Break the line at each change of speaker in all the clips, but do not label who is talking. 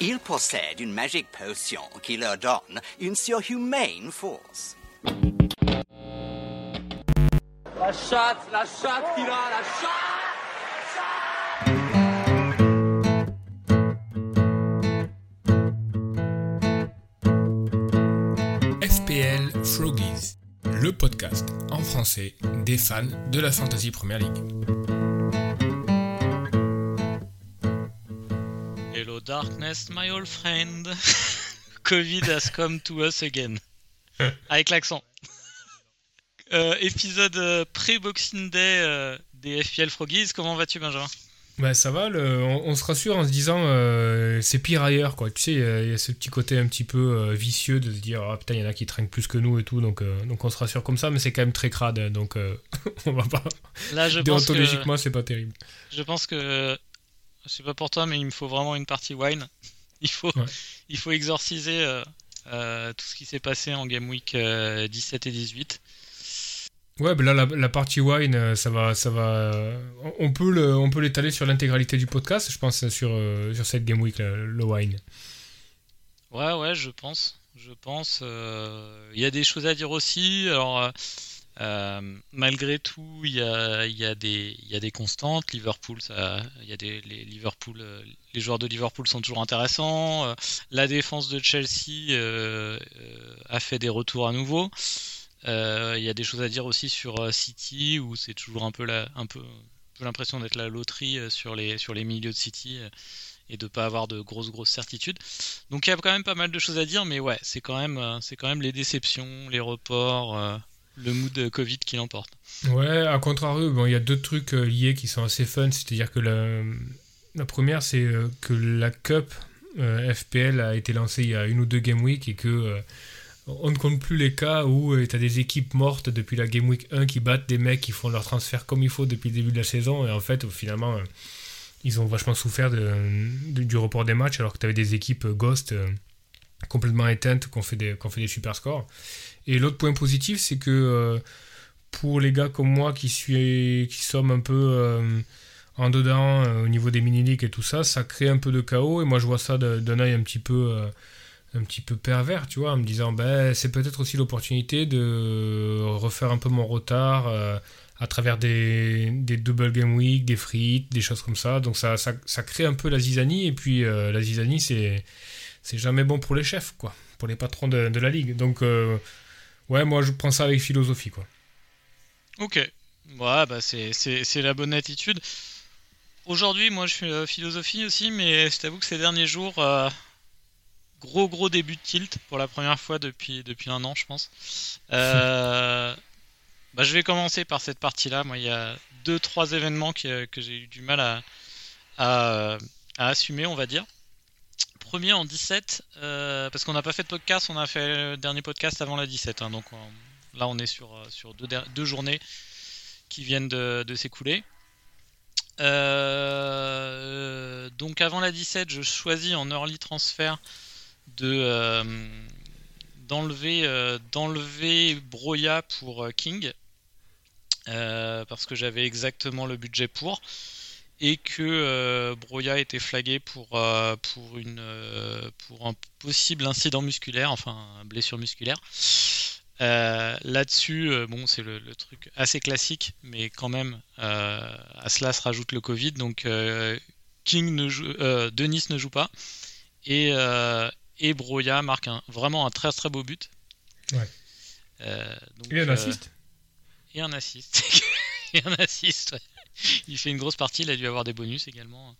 Ils possèdent une magique potion qui leur donne une surhumaine force.
La chatte, la chatte, Kira, la chatte
FPL Froggies, le podcast en français des fans de la Fantasy Premier League.
Darkness, my old friend. Covid has come to us again. Avec l'accent. Euh, épisode euh, pré-Boxing Day euh, des FPL Froggies. Comment vas-tu, Benjamin?
Bah ça va, le- on, on se rassure en se disant euh, c'est pire ailleurs quoi. Tu sais, il y a- il y, a ce petit côté un petit peu vicieux de se dire ah putain il y en a qui trinquent plus que nous et tout donc donc on se rassure comme ça mais c'est quand même très crade donc on va pas.
Là, je pense que,
Déontologiquement c'est pas terrible.
je pense que, je sais pas pour toi, mais il me faut vraiment une partie wine. Il faut,
Ouais.
il faut exorciser euh, euh, tout ce qui s'est passé en Game Week euh, 17 et 18.
Ouais, bah là, la, la partie wine, euh, ça va, ça va. euh, on- peut le, on peut l'étaler sur l'intégralité du podcast, je pense, sur, euh, sur cette game week, le, le wine.
Ouais, ouais, je pense. Je pense. euh, Il y a des choses à dire aussi. Alors, euh, malgré tout, il y a, des- constantes. Liverpool, euh, les joueurs de Liverpool sont toujours intéressants. Euh, La défense de Chelsea a fait des retours à nouveau. Il y a des choses à dire aussi sur City, où c'est toujours un peu la, l'impression d'être la loterie sur les, milieux de City et de pas avoir de grosses certitudes. Donc il y a quand même pas mal de choses à dire, mais ouais, c'est quand même, les déceptions, les reports, le mood Covid qui l'emporte.
Ouais, à contrario, bon, il y a deux trucs euh, liés qui sont assez fun. C'est-à-dire que la, la première, c'est euh, que la Cup euh, FPL a été lancée il y a une ou deux Game Week et que euh, on ne compte plus les cas où tu as des équipes mortes depuis la Game Week 1 qui battent des mecs qui font leur transfert comme il faut depuis le début de la saison. Et en fait, finalement, euh, ils ont vachement souffert de, du report des matchs alors que tu avais des équipes euh, Ghost euh, complètement éteintes qui ont fait des, fait des super scores. Et l'autre point positif, c'est que euh, pour les gars comme moi qui, suis, qui sommes un peu euh, en dedans euh, au niveau des mini-leagues et tout ça, ça crée un peu de chaos. Et moi, je vois ça d'un œil un petit peu. un petit peu pervers, tu vois, en me disant, ben, c'est peut-être aussi l'opportunité de refaire un peu mon retard à travers des, des double game week, des frites, des choses comme ça. Donc ça, ça, ça crée un peu la zizanie, et puis la zizanie, c'est, c'est jamais bon pour les chefs, quoi, pour les patrons de, la ligue. Donc, euh, ouais, moi, je prends ça avec philosophie, quoi.
Ok, ouais, bah c'est, la bonne attitude. Aujourd'hui, moi je suis euh, philosophie aussi, mais je t'avoue que ces derniers jours, euh, gros gros début de tilt pour la première fois depuis, depuis un an, je pense. Euh, bah, je vais commencer par cette partie-là. Moi, il y a deux trois événements que, que j'ai eu du mal à, à assumer, on va dire. Premier en 17, euh, parce qu'on n'a pas fait de podcast, on a fait le dernier podcast avant la 17, hein, donc on- là on est sur, euh, deux, journées qui viennent de, s'écouler. Euh, donc avant la 17, je choisis en early transfer de d'enlever d'enlever Broya pour King parce que j'avais exactement le budget pour et que euh, Broya était flagué pour euh, pour une euh, pour un possible incident musculaire, enfin blessure musculaire. Euh, Là-dessus, bon, c'est le, le truc assez classique, mais quand même, à cela se rajoute le Covid. Donc, King ne joue, Denis ne joue pas, et, et Broya marque un, vraiment un très très beau but.
Ouais.
Donc,
Et un assist
et un assist. et un assist, ouais. Il fait une grosse partie, il a dû avoir des bonus également.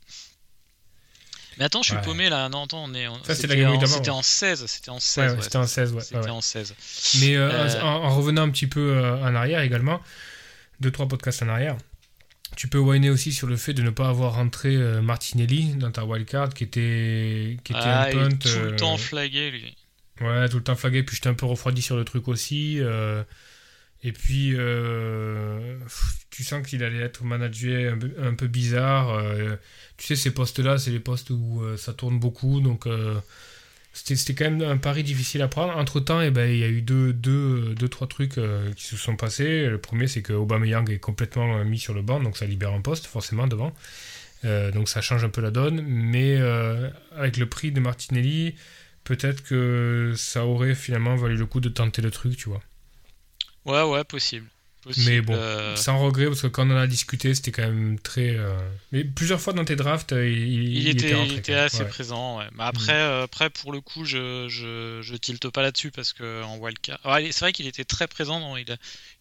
Mais attends, je suis
Ouais.
paumé là. Non, attends, on est.
Ça, c'était la
en- C'était en 16. C'était en
Ouais,
16.
ouais,
ouais.
c'était en 16, ouais.
C'était en 16.
Mais euh,
Euh,
en, en revenant un petit peu euh, en arrière également, deux trois podcasts en arrière, tu peux whiner aussi sur le fait de ne pas avoir rentré euh, Martinelli dans ta wildcard qui était qui était
Ah,
un
il
punt.
tout
euh,
le temps flagué, lui.
Ouais, tout le temps flagué, puis j'étais un peu refroidi sur le truc aussi. euh, et puis, euh, tu sens qu'il allait être managé un peu, bizarre. euh, tu sais, ces postes-là, c'est les postes où euh, ça tourne beaucoup, donc c'était quand même un pari difficile à prendre. Entre-temps, eh ben, il y a eu deux, deux, deux trois trucs qui se sont passés. Le premier, c'est que Aubameyang est complètement mis sur le banc, donc ça libère un poste, forcément, devant. donc ça change un peu la donne. Mais avec le prix de Martinelli, peut-être que ça aurait finalement valu le coup de tenter le truc, tu vois.
Ouais, ouais, possible.
mais bon, euh, sans regret, parce que quand on en a discuté, c'était quand même très. Euh, mais plusieurs fois dans tes drafts, il,
il, était, il était, assez présent. Ouais. Mais après, mm. euh, après, pour le coup, je, je, je tilte pas là-dessus parce que en wildcard. c'est vrai qu'il était très présent. Dans, il,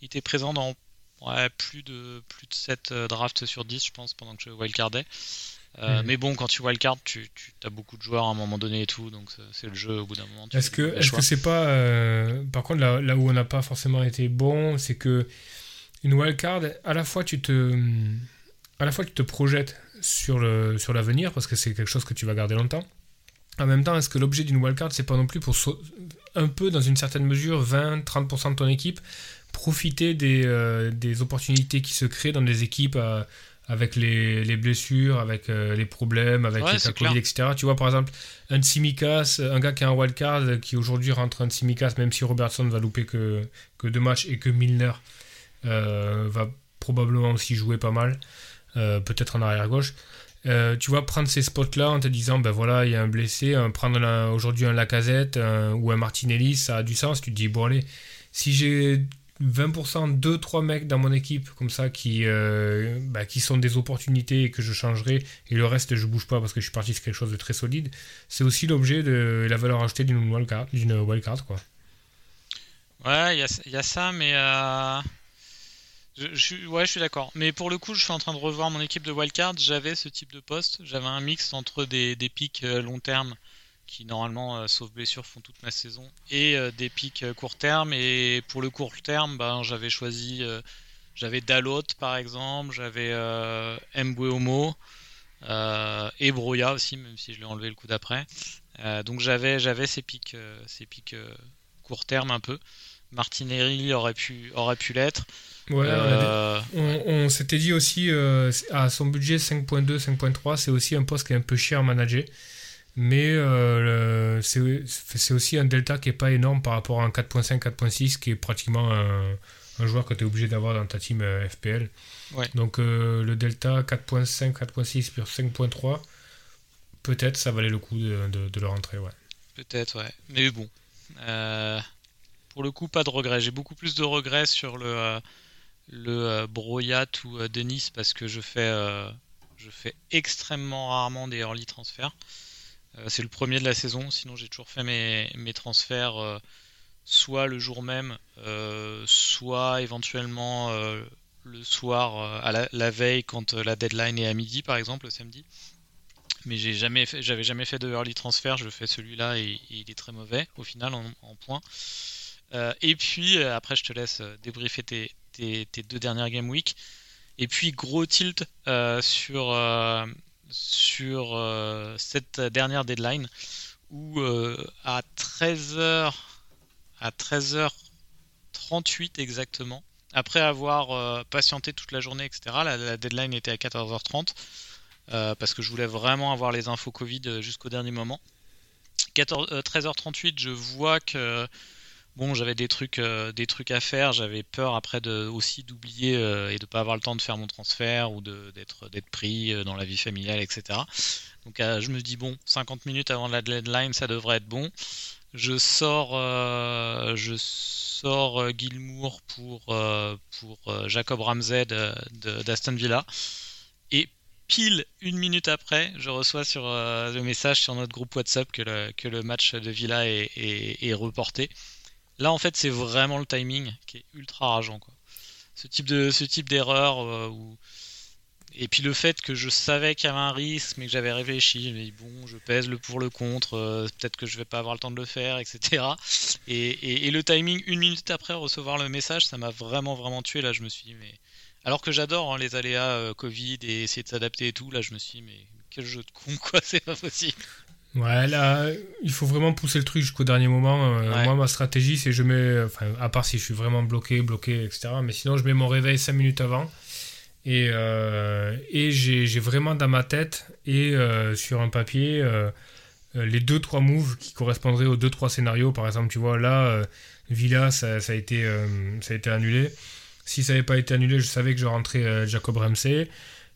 il, était présent dans ouais, plus, de, plus de 7 drafts sur 10, je pense, pendant que je wildcardais. Euh, mhm. Mais bon, quand tu vois le card, tu, tu as beaucoup de joueurs à un moment donné et tout, donc c'est le jeu au bout d'un moment.
Est-ce que c'est pas euh, par contre là, là où on n'a pas forcément été bon, c'est que une wildcard, à la fois tu te à la fois tu te projettes sur l'avenir parce que c'est quelque chose que tu vas garder longtemps. En même temps, est-ce que l'objet d'une wildcard, c'est pas non plus pour un peu dans une certaine mesure 20-30% de ton équipe profiter des, euh, des opportunités qui se créent dans des équipes avec les, les, blessures, avec euh, les problèmes, avec les Covid, etc. Tu vois, par exemple, un Tsimikas, un gars qui a un wildcard, qui aujourd'hui rentre un Tsimikas, même si Robertson va louper que, que deux matchs et que Milner euh, va probablement aussi jouer pas mal, euh, peut-être en arrière-gauche. tu vas prendre ces spots-là en te disant, ben voilà, il y a un blessé, prendre aujourd'hui un Lacazette ou un Martinelli, ça a du sens. Tu te dis, bon allez, si j'ai 20%, 2-3 mecs dans mon équipe comme ça qui, euh, bah, qui sont des opportunités et que je changerai et le reste je bouge pas parce que je suis parti sur quelque chose de très solide, c'est aussi l'objet de la valeur ajoutée d'une wildcard, quoi.
Ouais, il y, a, ça, mais euh, je, je, ouais, je suis d'accord. Mais pour le coup, je suis en train de revoir mon équipe de wildcard. J'avais ce type de poste, j'avais un mix entre des, des pics euh, long terme qui normalement, euh, sauf blessure, font toute ma saison, et euh, des pics euh, court terme. Et pour le court terme, ben, j'avais choisi, j'avais Dalot par exemple, j'avais Mbweomo et Broya aussi, même si je l'ai enlevé le coup d'après. donc j'avais, j'avais ces pics, ces pics court terme un peu. Martinelli aurait pu, aurait pu l'être.
Ouais, on, s'était dit aussi à son budget 5.2, 5.3, c'est aussi un poste qui est un peu cher à manager. Mais euh, c'est aussi un delta qui n'est pas énorme par rapport à un 4.5, 4.6 qui est pratiquement un, joueur que tu es obligé d'avoir dans ta team euh, FPL. Donc euh, le delta 4.5, 4.6 sur 5.3, peut-être ça valait le coup de, le rentrer. Ouais.
Peut-être, ouais. Mais bon, pour le coup, pas de regrets. J'ai beaucoup plus de regrets sur le, le Broyat ou Denis parce que je fais, je fais extrêmement rarement des early transferts. Euh, c'est le premier de la saison, sinon j'ai toujours fait mes, transferts euh, soit le jour même, euh, soit éventuellement le soir, à la, veille, quand la deadline est à midi, par exemple, le samedi. Mais j'ai jamais j'avais jamais fait de early transfer. Je fais celui-là et, il est très mauvais au final en, points. et puis après, je te laisse débriefer tes, tes, deux dernières game week. Et puis gros tilt sur sur euh, cette dernière deadline où euh, à 13h à 13h38 exactement après avoir euh, patienté toute la journée etc la, deadline était à 14h30 parce que je voulais vraiment avoir les infos Covid jusqu'au dernier moment. 13h38 je vois que bon, j'avais des trucs, euh, des trucs à faire. J'avais peur après aussi d'oublier euh, et de pas avoir le temps de faire mon transfert ou d'être, pris euh, dans la vie familiale, etc. Donc, je me dis bon, 50 minutes avant la deadline, ça devrait être bon. Je sors, je sors Gilmour pour Jacob Ramsey d'Aston Villa et pile une minute après, je reçois sur le message sur notre groupe WhatsApp que le, match de Villa est reporté. Là, en fait, c'est vraiment le timing qui est ultra rageant. Quoi. Ce type de ce type d'erreur euh, et puis le fait que je savais qu'il y avait un risque, mais que j'avais réfléchi, mais bon, je pèse le pour le contre, euh, peut-être que je vais pas avoir le temps de le faire, etc. Et, le timing une minute après recevoir le message, ça m'a vraiment vraiment tué. Là, je me suis dit, mais alors que j'adore hein, les aléas euh, Covid et essayer de s'adapter et tout, là, je me suis dit, mais quel jeu de con quoi, c'est pas possible.
Ouais, là, il faut vraiment pousser le truc jusqu'au dernier moment. Euh, moi, ma stratégie, c'est je mets, enfin, à part si je suis vraiment bloqué, bloqué, etc. Mais sinon, je mets mon réveil 5 minutes avant. Et, euh, et j'ai vraiment dans ma tête et euh, sur un papier les 2-3 moves qui correspondraient aux 2-3 scénarios. Par exemple, tu vois, là, Villa, ça, ça, a été, ça a été annulé. Si ça n'avait pas été annulé, je savais que je rentrais Jacob Ramsey.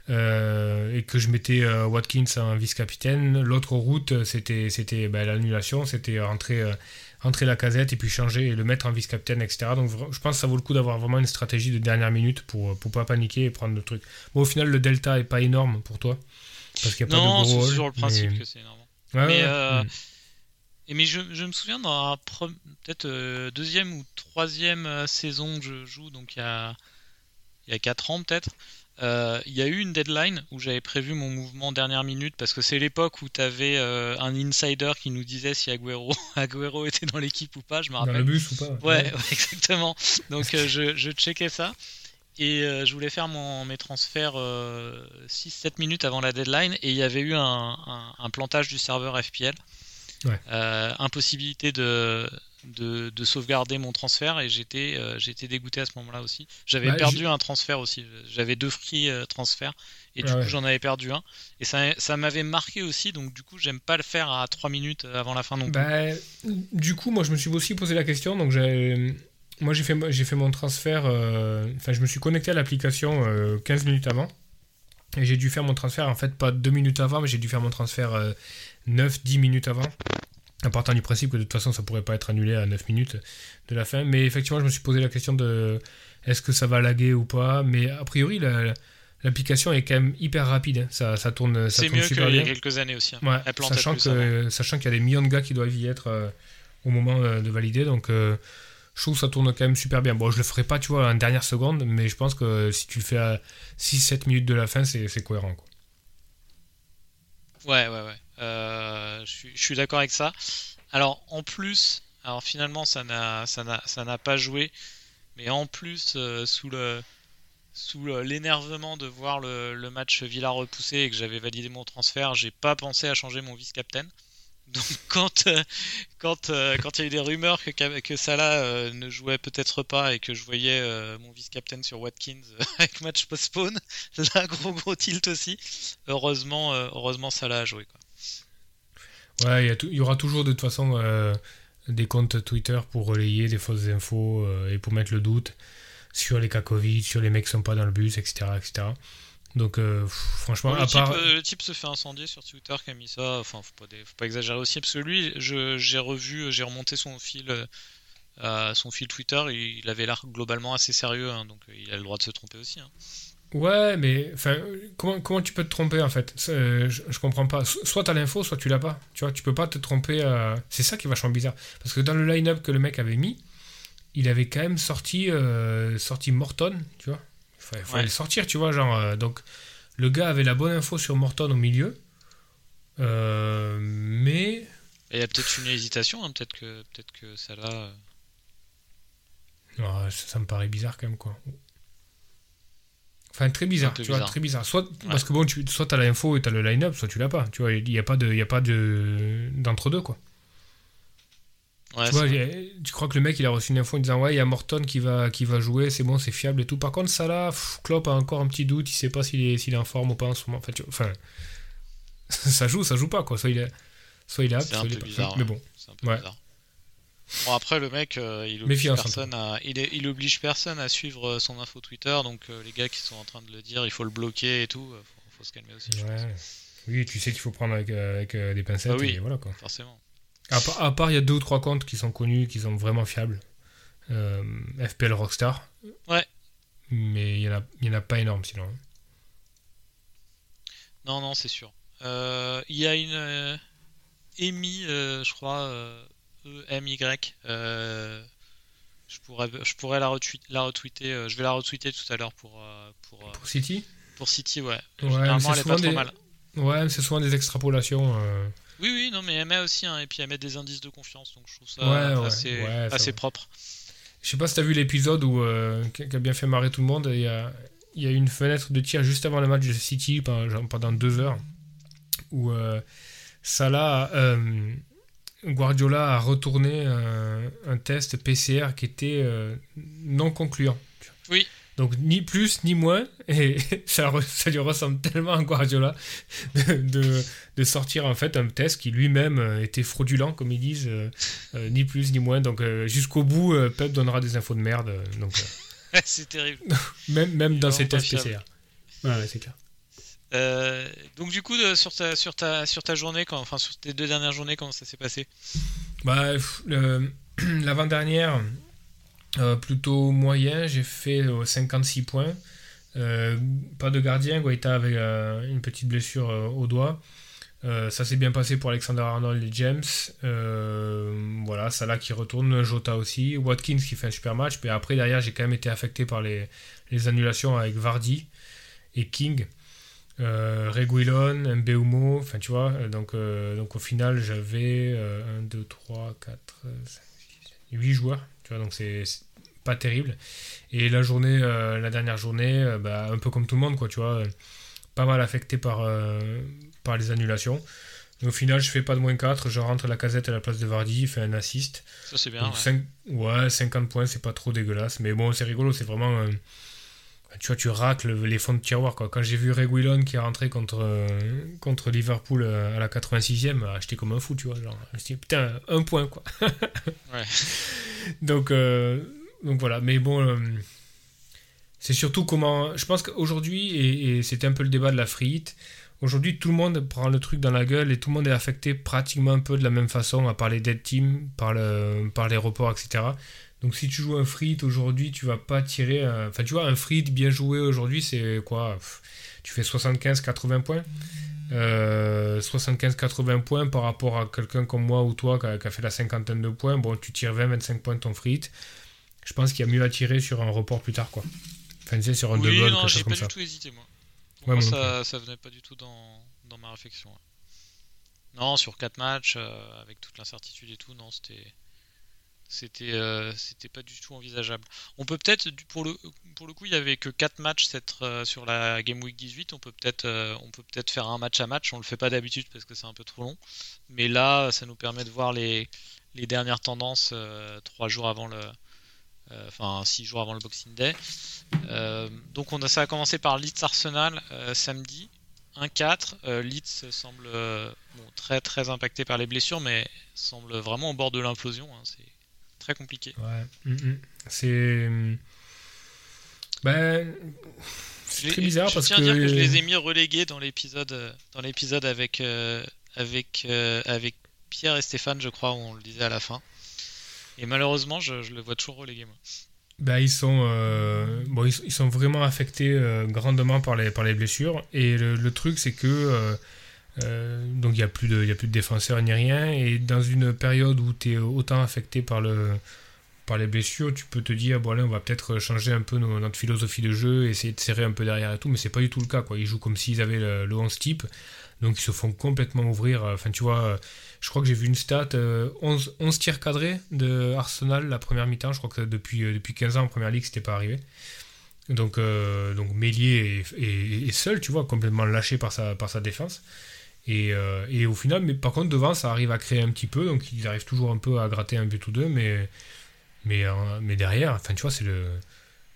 Euh, et que je mettais euh, Watkins en vice-capitaine. L'autre route, c'était c'était bah, l'annulation, c'était rentrer, euh, rentrer la casette et puis changer et le mettre en vice-capitaine, etc. Donc je pense que ça vaut le coup d'avoir vraiment une stratégie de dernière minute pour pour pas paniquer et prendre le truc. Bon, au final, le delta est pas énorme pour toi parce qu'il n'y a pas
non,
de gros
c'est
rôle,
le principe
mais-
que c'est énorme. Mais
ouais,
euh,
mm.
mais je, je me souviens dans peut-être euh, deuxième ou troisième euh, saison que je joue, donc il y a il y a quatre ans peut-être. Euh, Il y a eu une deadline où j'avais prévu mon mouvement dernière minute parce que c'est l'époque où tu avais un insider qui nous disait si Agüero, Agüero était dans l'équipe ou pas, je me
dans le
rappelle.
bus ou pas
Ouais, ouais, exactement. Donc euh, je, je checkais ça. Et euh, je voulais faire mon, mes transferts 6-7 minutes avant la deadline. Et il y avait eu un, un- un plantage du serveur FPL.
Ouais.
Euh, impossibilité de, de, de sauvegarder mon transfert. Et j'étais euh, j'étais dégoûté à ce moment-là aussi. J'avais
Bah,
perdu un transfert aussi. J'avais deux free euh, transferts. Et du
Ah
coup,
ouais.
j'en avais perdu un. Et ça, ça m'avait marqué aussi. Donc du coup, j'aime pas le faire à 3 minutes avant la fin non plus.
Bah, du coup, moi, je me suis aussi posé la question. Donc, j'ai, moi, j'ai fait, j'ai fait mon transfert. euh, Enfin, je me suis connecté à l'application euh, 15 minutes avant. Et j'ai dû faire mon transfert, en fait, pas 2 minutes avant, mais j'ai dû faire mon transfert 9-10 minutes avant. En partant du principe que de toute façon, ça pourrait pas être annulé à 9 minutes de la fin. Mais effectivement, je me suis posé la question de est-ce que ça va laguer ou pas? Mais a priori, la- l'application est quand même hyper rapide. hein. Ça, ça tourne, ça
C'est
tourne
mieux
super
qu'il y a quelques années aussi. hein.
Ouais, sachant qu'il y a des millions de gars qui doivent y être euh, au moment euh, de valider, donc euh, je trouve que ça tourne quand même super bien. Bon, je le ferai pas, tu vois, en dernière seconde, mais je pense que si tu le fais à 6-7 minutes de la fin, c'est cohérent. Quoi.
Ouais, ouais, ouais. Euh, je suis, d'accord avec ça. Alors, en plus, alors finalement, ça n'a, pas joué, mais en plus, euh, sous l'énervement de voir le, match Villa repoussé et que j'avais validé mon transfert, j'ai pas pensé à changer mon vice-captain. Donc, quand, euh, quand, il y a eu des rumeurs que, que Salah ne jouait peut-être pas et que je voyais mon vice-captain sur Watkins avec match postpone, là, gros gros tilt aussi. Heureusement, heureusement Salah a joué. Quoi.
Ouais, il y, aura toujours de toute façon euh, des comptes Twitter pour relayer des fausses infos euh, et pour mettre le doute sur les cas Covid, sur les mecs qui sont pas dans le bus, etc. etc. Donc, euh, pff, franchement,
le,
à
type,
part.
le type se fait incendier sur Twitter qui a mis ça. Enfin, faut pas, dé- faut pas exagérer aussi parce que lui, j'ai revu, j'ai remonté son fil, son fil Twitter. Il, il avait l'air globalement assez sérieux, hein, donc il a le droit de se tromper aussi. hein.
Ouais, mais enfin, comment, comment tu peux te tromper en fait? Euh, je, je comprends pas. So- Soit t'as l'info, soit tu l'as pas. Tu vois, tu peux pas te tromper. euh, C'est ça qui est vachement bizarre. Parce que dans le line-up que le mec avait mis, il avait quand même sorti, euh, sorti Morton, tu vois. Il fallait,
Ouais.
le sortir, tu vois. Genre, euh, donc, le gars avait la bonne info sur Morton au milieu. Mais.
Il y a peut-être une hésitation, hein, peut-être que, peut-être que ça là.
Ça me paraît bizarre quand même, quoi. Enfin, très bizarre, tu vois,
bizarre.
très bizarre. Soit, parce que bon, tu, soit t'as l'info et t'as le line-up, soit tu l'as pas. Tu vois, il n'y a pas de, il y a pas de, d'entre-deux, quoi.
Ouais,
tu vois, a- tu crois que le mec, il a reçu une info en disant, ouais, il y a Morton qui va, qui va jouer, c'est bon, c'est fiable et tout. Par contre, ça là, Klopp a encore un petit doute, il sait pas s'il est, s'il est en forme ou pas en ce moment. Enfin, tu vois, enfin, ça joue, ça joue pas, quoi. Soit il est, soit il est
un
soit il est pas.
bizarre,
Mais bon.
c'est un peu
Ouais.
Bon après le mec, euh, il oblige
Méfiance,
personne à, il, est- il oblige personne à suivre euh, son info Twitter, donc euh, les gars qui sont en train de le dire, il faut le bloquer et tout, faut, faut se calmer aussi, je pense.
Ouais. Oui, tu sais qu'il faut prendre avec, avec des pincettes
Ah oui.
et voilà, quoi.
forcément.
À part, à part, il y a deux ou trois comptes qui sont connus, qui sont vraiment fiables. Euh, FPL Rockstar.
Ouais.
Mais il n'y en, en a pas énorme sinon. hein.
Non, non, c'est sûr. Il y a une Amy, je crois, E-M-Y. euh, je, pourrais, je pourrais la, retweet- la retweeter. euh, je vais la retweeter tout à l'heure pour, euh, pour,
Pour City
pour City, ouais.
Ouais,
Généralement, elle est pas trop mal.
Ouais, mais c'est souvent des extrapolations.
Oui, oui, non, mais elle met aussi, hein, et puis elle met des indices de confiance, donc je trouve ça
Ouais,
assez,
ouais,
assez propre.
Je sais pas si t'as vu l'épisode où, euh, qui a bien fait marrer tout le monde. Il y a, il y a une fenêtre de tir juste avant le match de City pendant, pendant deux heures où euh, Salah, euh, Guardiola a retourné un, un test PCR qui était euh, non concluant.
Oui.
Donc ni plus ni moins, et ça, lui ressemble tellement à Guardiola de, de, de sortir en fait un test qui lui-même euh, était fraudulent, comme ils disent, euh, euh, ni plus ni moins. Donc euh, jusqu'au bout, euh, Pep donnera des infos de merde. euh, donc euh,
c'est terrible.
même, même dans ses tests. PCR. Ouais, ouais, c'est clair.
Euh, donc du coup, de- sur ta, journée, enfin sur tes deux dernières journées, comment ça s'est passé?
Bah, l'avant-dernière, euh, plutôt moyen, j'ai fait euh, 56 points. Euh, pas de gardien, Guaita avait euh, une petite blessure euh, au doigt. Euh, ça s'est bien passé pour Alexander Arnold et James. Euh, voilà, Salah qui retourne, Jota aussi, Watkins qui fait un super match. Mais après, derrière, j'ai quand même été affecté par les annulations avec Vardy et King. Euh, Reguilon, Mbeumo, enfin tu vois, euh, donc, euh, donc au final j'avais 1, 2, 3, 4, 5, 6, 8 joueurs, tu vois, donc c'est pas terrible. Et la journée, euh, la dernière journée, euh, bah, un peu comme tout le monde, quoi, tu vois, euh, pas mal affecté par, par les annulations. Mais au final, je fais pas de moins 4, je rentre la casette à la place de Vardy, il fait un assist.
Ça c'est bien.
Donc
ouais.
cinq- ouais, 50 points, c'est pas trop dégueulasse. Mais bon, c'est rigolo, c'est vraiment. Tu vois, tu racles les fonds de tiroir. Quoi. Quand j'ai vu Reguilon qui est rentré contre, euh, contre Liverpool euh, à la 86e, euh, j'étais comme un fou, tu vois. Genre, dit, putain, un point, quoi.
Ouais.
donc, euh, donc voilà. Mais bon, euh, c'est surtout comment. Je pense qu'aujourd'hui, et, et c'était un peu le débat de la frite, aujourd'hui, tout le monde prend le truc dans la gueule et tout le monde est affecté pratiquement un peu de la même façon, à part les dead teams, par, le, par les reports, etc. Donc si tu joues un frite aujourd'hui, tu vas pas tirer. un- Enfin, tu vois, un frite bien joué aujourd'hui, c'est quoi Tu fais 75-80 points. Euh, 75-80 points par rapport à quelqu'un comme moi ou toi qui a, qui a fait la cinquantaine de points. Bon, tu tires 20-25 points de ton frite. Je pense qu'il y a mieux à tirer sur un report plus tard, quoi. Enfin, tu sais, sur un
Oui,
double,
non, j'ai pas
comme
du
ça.
tout hésité moi. Pour
Ouais,
moi,
moi non
ça, ça venait pas du tout dans, dans ma réflexion. Non, sur 4 matchs, euh, avec toute l'incertitude et tout, non, c'était. C'était euh, c'était pas du tout envisageable. On peut peut-être, pour le, pour le coup, il y avait que 4 matchs cette, euh, sur la Game Week 18. On peut peut-être euh, on peut peut-être faire un match à match. On le fait pas d'habitude parce que c'est un peu trop long. Mais là, ça nous permet de voir les, les dernières tendances 3 jours avant le. euh, Enfin, 6 jours avant le Boxing Day. Euh, donc on a, ça a commencé par Leeds Arsenal euh, samedi 1-4. Euh, Leeds semble euh, très très impacté par les blessures, mais semble vraiment au bord de l'implosion. hein. C'est très compliqué.
Ouais. mm, mm. C'est. Ben. C'est très bizarre
je
parce
tiens
que.
à dire que je les ai mis relégués dans l'épisode euh, dans l'épisode avec euh, avec euh, avec Pierre et Stéphane, je crois, où on le disait à la fin. Et malheureusement, je, je le vois toujours relégué moi.
Bah, ils sont, euh, bon, ils, ils sont vraiment affectés euh, grandement par les, par les blessures. Et le, le truc, c'est que euh, euh, donc il n'y a, plus de- y a plus de défenseurs ni rien. Et dans une période où tu es autant affecté par, le, par les blessures, tu peux te dire bon, allez, on va peut-être changer un peu nos- notre philosophie de jeu, essayer de serrer un peu derrière et tout. Mais c'est pas du tout le cas. Quoi. Ils jouent comme s'ils avaient le, le 11 type. Donc ils se font complètement ouvrir. Enfin, tu vois. Je crois que j'ai vu une stat, euh, 11, 11 tirs cadrés de Arsenal la première mi-temps. Je crois que depuis, euh, depuis 15 ans en première ligue, c'était pas arrivé. Donc, euh, donc Mélier est- est seul, tu vois, complètement lâché par sa, par sa défense. Et, euh, et au final, mais par contre, devant, ça arrive à créer un petit peu. Donc ils arrivent toujours un peu à gratter un but ou deux. Mais, mais, euh, mais derrière, enfin, tu vois, c'est le.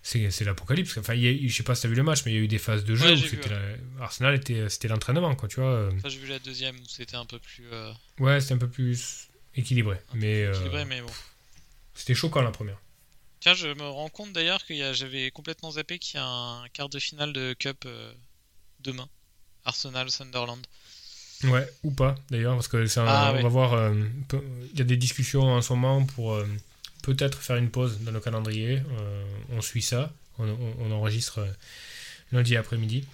C'est, l'apocalypse. Enfin, y a je sais pas si tu as vu le match, mais il y a eu des phases de jeu
Ouais,
où
vu,
la- Arsenal était, c'était l'entraînement, quoi, tu vois.
Enfin, j'ai vu la deuxième où c'était un peu plus, euh,
Ouais, c'était un peu plus équilibré.
un peu
Mais,
plus
euh,
équilibré, mais bon.
C'était choquant la première.
Tiens, je me rends compte d'ailleurs que j'avais complètement zappé qu'il y a un quart de finale de Cup euh, demain. Arsenal Sunderland.
Ouais, ou pas d'ailleurs, parce que c'est un-
Ah,
on
ouais.
va voir. euh, Il y a des discussions en ce moment pour euh, peut-être faire une pause dans le calendrier. Euh, on suit ça. On, on- on enregistre euh, lundi après-midi.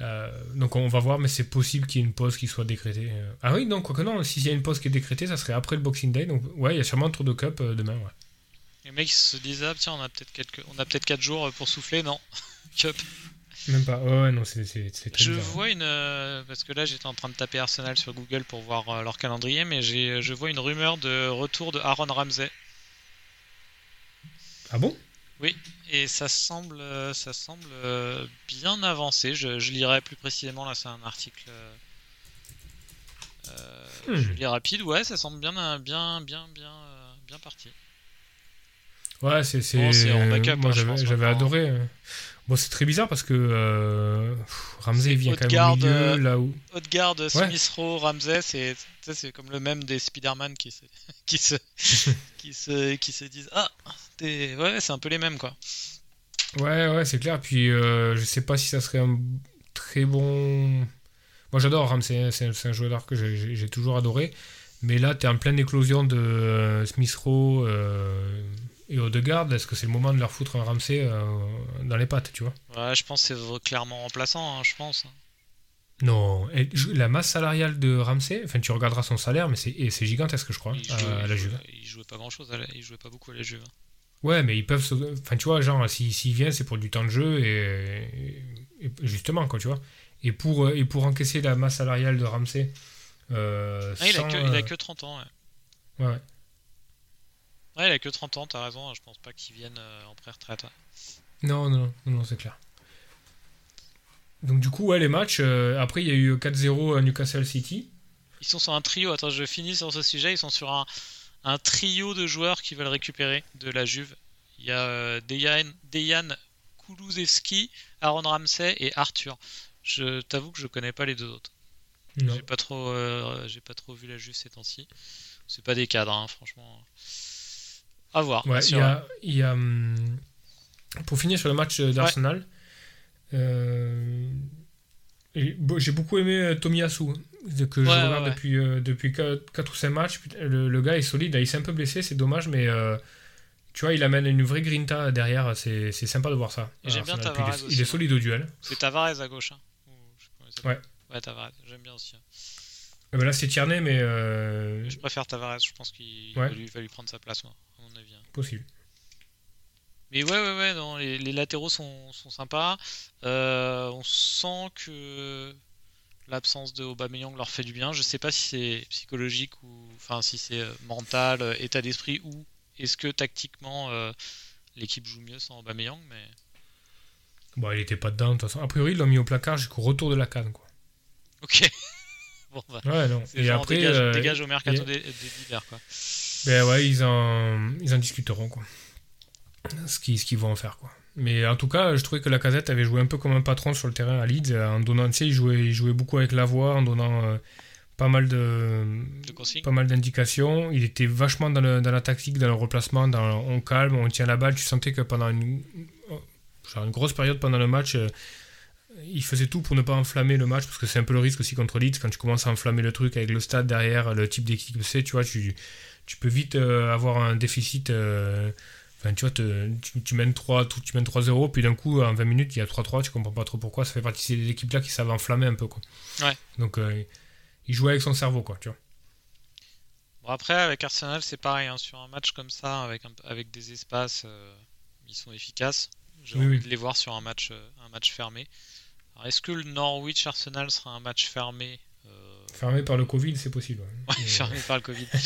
Euh, donc on va voir, mais c'est possible qu'il y ait une pause qui soit décrétée. Euh, Ah oui, non, quoique non, s'il y a une pause qui est décrétée, ça serait après le Boxing Day. Donc ouais, il y a sûrement un tour de cup euh, demain. Ouais.
Les mecs se disent ah tiens on a peut-être quelques on a peut-être 4 jours pour souffler non Cup.
Même pas. Ouais, non, c'est
Je
bizarre.
vois une euh, parce que là j'étais en train de taper Arsenal sur Google pour voir euh, leur calendrier mais j'ai je vois une rumeur de retour de Aaron Ramsey
Ah bon?
Et ça semble euh, ça semble euh, bien avancé. Je, je lirai plus précisément là c'est un article euh, euh,
Hmm.
je lis rapide ouais ça semble bien euh, bien bien bien euh, bien parti.
Ouais, c'est. c'est-
Bon, en backup,
Moi,
hein, je
j'avais adoré. Euh. Bon, c'est très bizarre parce que euh, pff, Ramsey
C'est
vient quand même au
Odegaard,
milieu,
euh,
là où.
Haute-garde, Smith Rowe, Ramsey, c'est c'est comme le même des Spider-Man qui se qui se qui se qui se disent ah t'es- ouais c'est un peu les mêmes quoi.
Ouais, ouais, c'est clair. Puis, euh, je sais pas si ça serait un très bon. Moi j'adore Ramsey, c'est un, un joueur que j'ai toujours adoré. Mais là, tu es en pleine éclosion de euh, Smith Rowe euh, et Odegaard. Est-ce que c'est le moment de leur foutre un Ramsey euh, dans les pattes, tu vois
Ouais, je pense que c'est clairement remplaçant, hein, je pense.
Non, et la masse salariale de Ramsey, enfin tu regarderas son salaire, mais c'est gigantesque, je crois,
il
jouait, à, la Juve.
Il jouait pas grand chose, il jouait pas beaucoup à la Juve.
Ouais, mais ils peuvent. Enfin, tu vois, genre, s'il si, vient, c'est pour du temps de jeu et, justement, quoi, tu vois. Et pour, et pour encaisser la masse salariale de Ramsey.
Euh, ah, il, a que, il, a que, 30 ans,
ouais. Ouais.
Ouais, il a que 30 ans, t'as raison, je pense pas qu'il vienne euh, en pré-retraite.
Non, non, non, non c'est clair. Donc du coup, ouais, les matchs, euh, après il y a eu 4-0 à Newcastle City.
Ils sont sur un trio, attends, je finis sur ce sujet, ils sont sur un, un trio de joueurs qui veulent récupérer de la Juve. Il y a euh, Dejan, Dejan Kulusevski, Aaron Ramsey et Arthur. Je t'avoue que je connais pas les deux autres. J'ai pas trop, euh, j'ai pas trop vu la Juve ces temps-ci. C'est pas des cadres, hein, franchement. À voir.
Ouais, il y a, y a, hum, pour finir sur le match d'Arsenal, euh, j'ai beaucoup aimé euh, Tomiyasu, que je regarde depuis, euh, depuis 4, ou 5 matchs. Le, gars est solide, il s'est un peu blessé, c'est dommage, mais tu vois, il amène une vraie grinta derrière, c'est sympa de voir ça.
J'aime bien Tavares
il, est, il est solide au duel.
C'est Tavares à gauche. Hein.
Ouais.
Ouais, Tavares, j'aime bien aussi.
Eh ben là, c'est Tierney, mais.
Je préfère Tavares, je pense qu'il va, lui, prendre sa place, moi, à mon avis. Hein.
Possible.
Mais ouais, ouais, ouais, non, les, latéraux sont, sont sympas. Euh, on sent que l'absence de Aubameyang leur fait du bien. Je sais pas si c'est psychologique ou enfin si c'est euh, mental, euh, état d'esprit ou est-ce que tactiquement l'équipe joue mieux sans Aubameyang, mais.
Bon, il était pas dedans de toute façon. A priori, ils l'ont mis au placard jusqu'au retour de la canne, quoi.
Ok.
bon, bah, ouais, non.
Et après, dégage, dégage, au mercato des, des quoi.
Ben ouais, ils en, ils en discuteront, quoi ce qu'ils ce vont en faire quoi. Mais en tout cas, je trouvais que la casette avait joué un peu comme un patron sur le terrain à Leeds, en donnant, tu sais, il jouait, il jouait beaucoup avec la voix, en donnant euh, pas mal de, pas mal d'indications. Il était vachement dans, le, dans, la tactique, dans le replacement, dans on calme, on tient la balle. Tu sentais que pendant une, genre une grosse période pendant le match, euh, il faisait tout pour ne pas enflammer le match, parce que c'est un peu le risque aussi contre Leeds, quand tu commences à enflammer le truc avec le stade derrière, le type d'équipe c'est, tu vois, tu, tu peux vite euh, avoir un déficit Enfin, tu vois, tu, mènes 3, tu mènes 3-0, puis d'un coup, en 20 minutes, il y a 3-3, tu comprends pas trop pourquoi. Ça fait partie des équipes-là qui savent enflammer un peu, quoi.
Ouais.
Donc, euh, il jouait avec son cerveau, quoi, tu vois.
Bon, après, avec Arsenal, c'est pareil. Hein, sur un match comme ça, avec, avec des espaces, euh, ils sont efficaces. J'ai envie de les voir sur un match, euh, un match fermé. Alors, est-ce que le Norwich-Arsenal sera un match fermé
Fermé par le Covid, c'est possible.
Ouais, fermé par le Covid.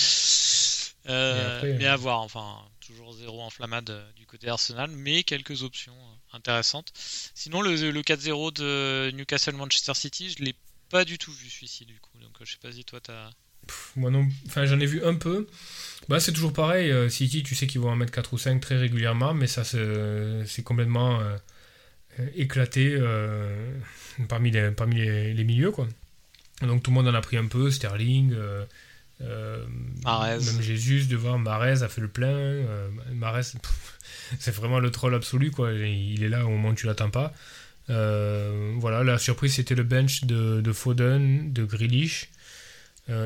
mais à voir, enfin toujours zéro enflammade euh, du côté Arsenal, mais quelques options euh, intéressantes. Sinon, le, 4-0 de Newcastle-Manchester City, je l'ai pas du tout vu celui-ci du coup. Donc, je sais pas si toi t'as.
Moi non, enfin j'en ai vu un peu. Bah c'est toujours pareil. Euh, City, tu sais qu'ils vont en mettre 4 ou 5 très régulièrement, mais ça c'est complètement éclaté parmi, les, parmi les, milieux quoi. Donc tout le monde en a pris un peu. Sterling. Euh, même Jésus devant Marez a fait le plein. Euh, Marez, c'est vraiment le troll absolu, quoi. Il est là au moment où tu l'attends pas. Euh, voilà, la surprise c'était le bench de, de Foden, de Grealish.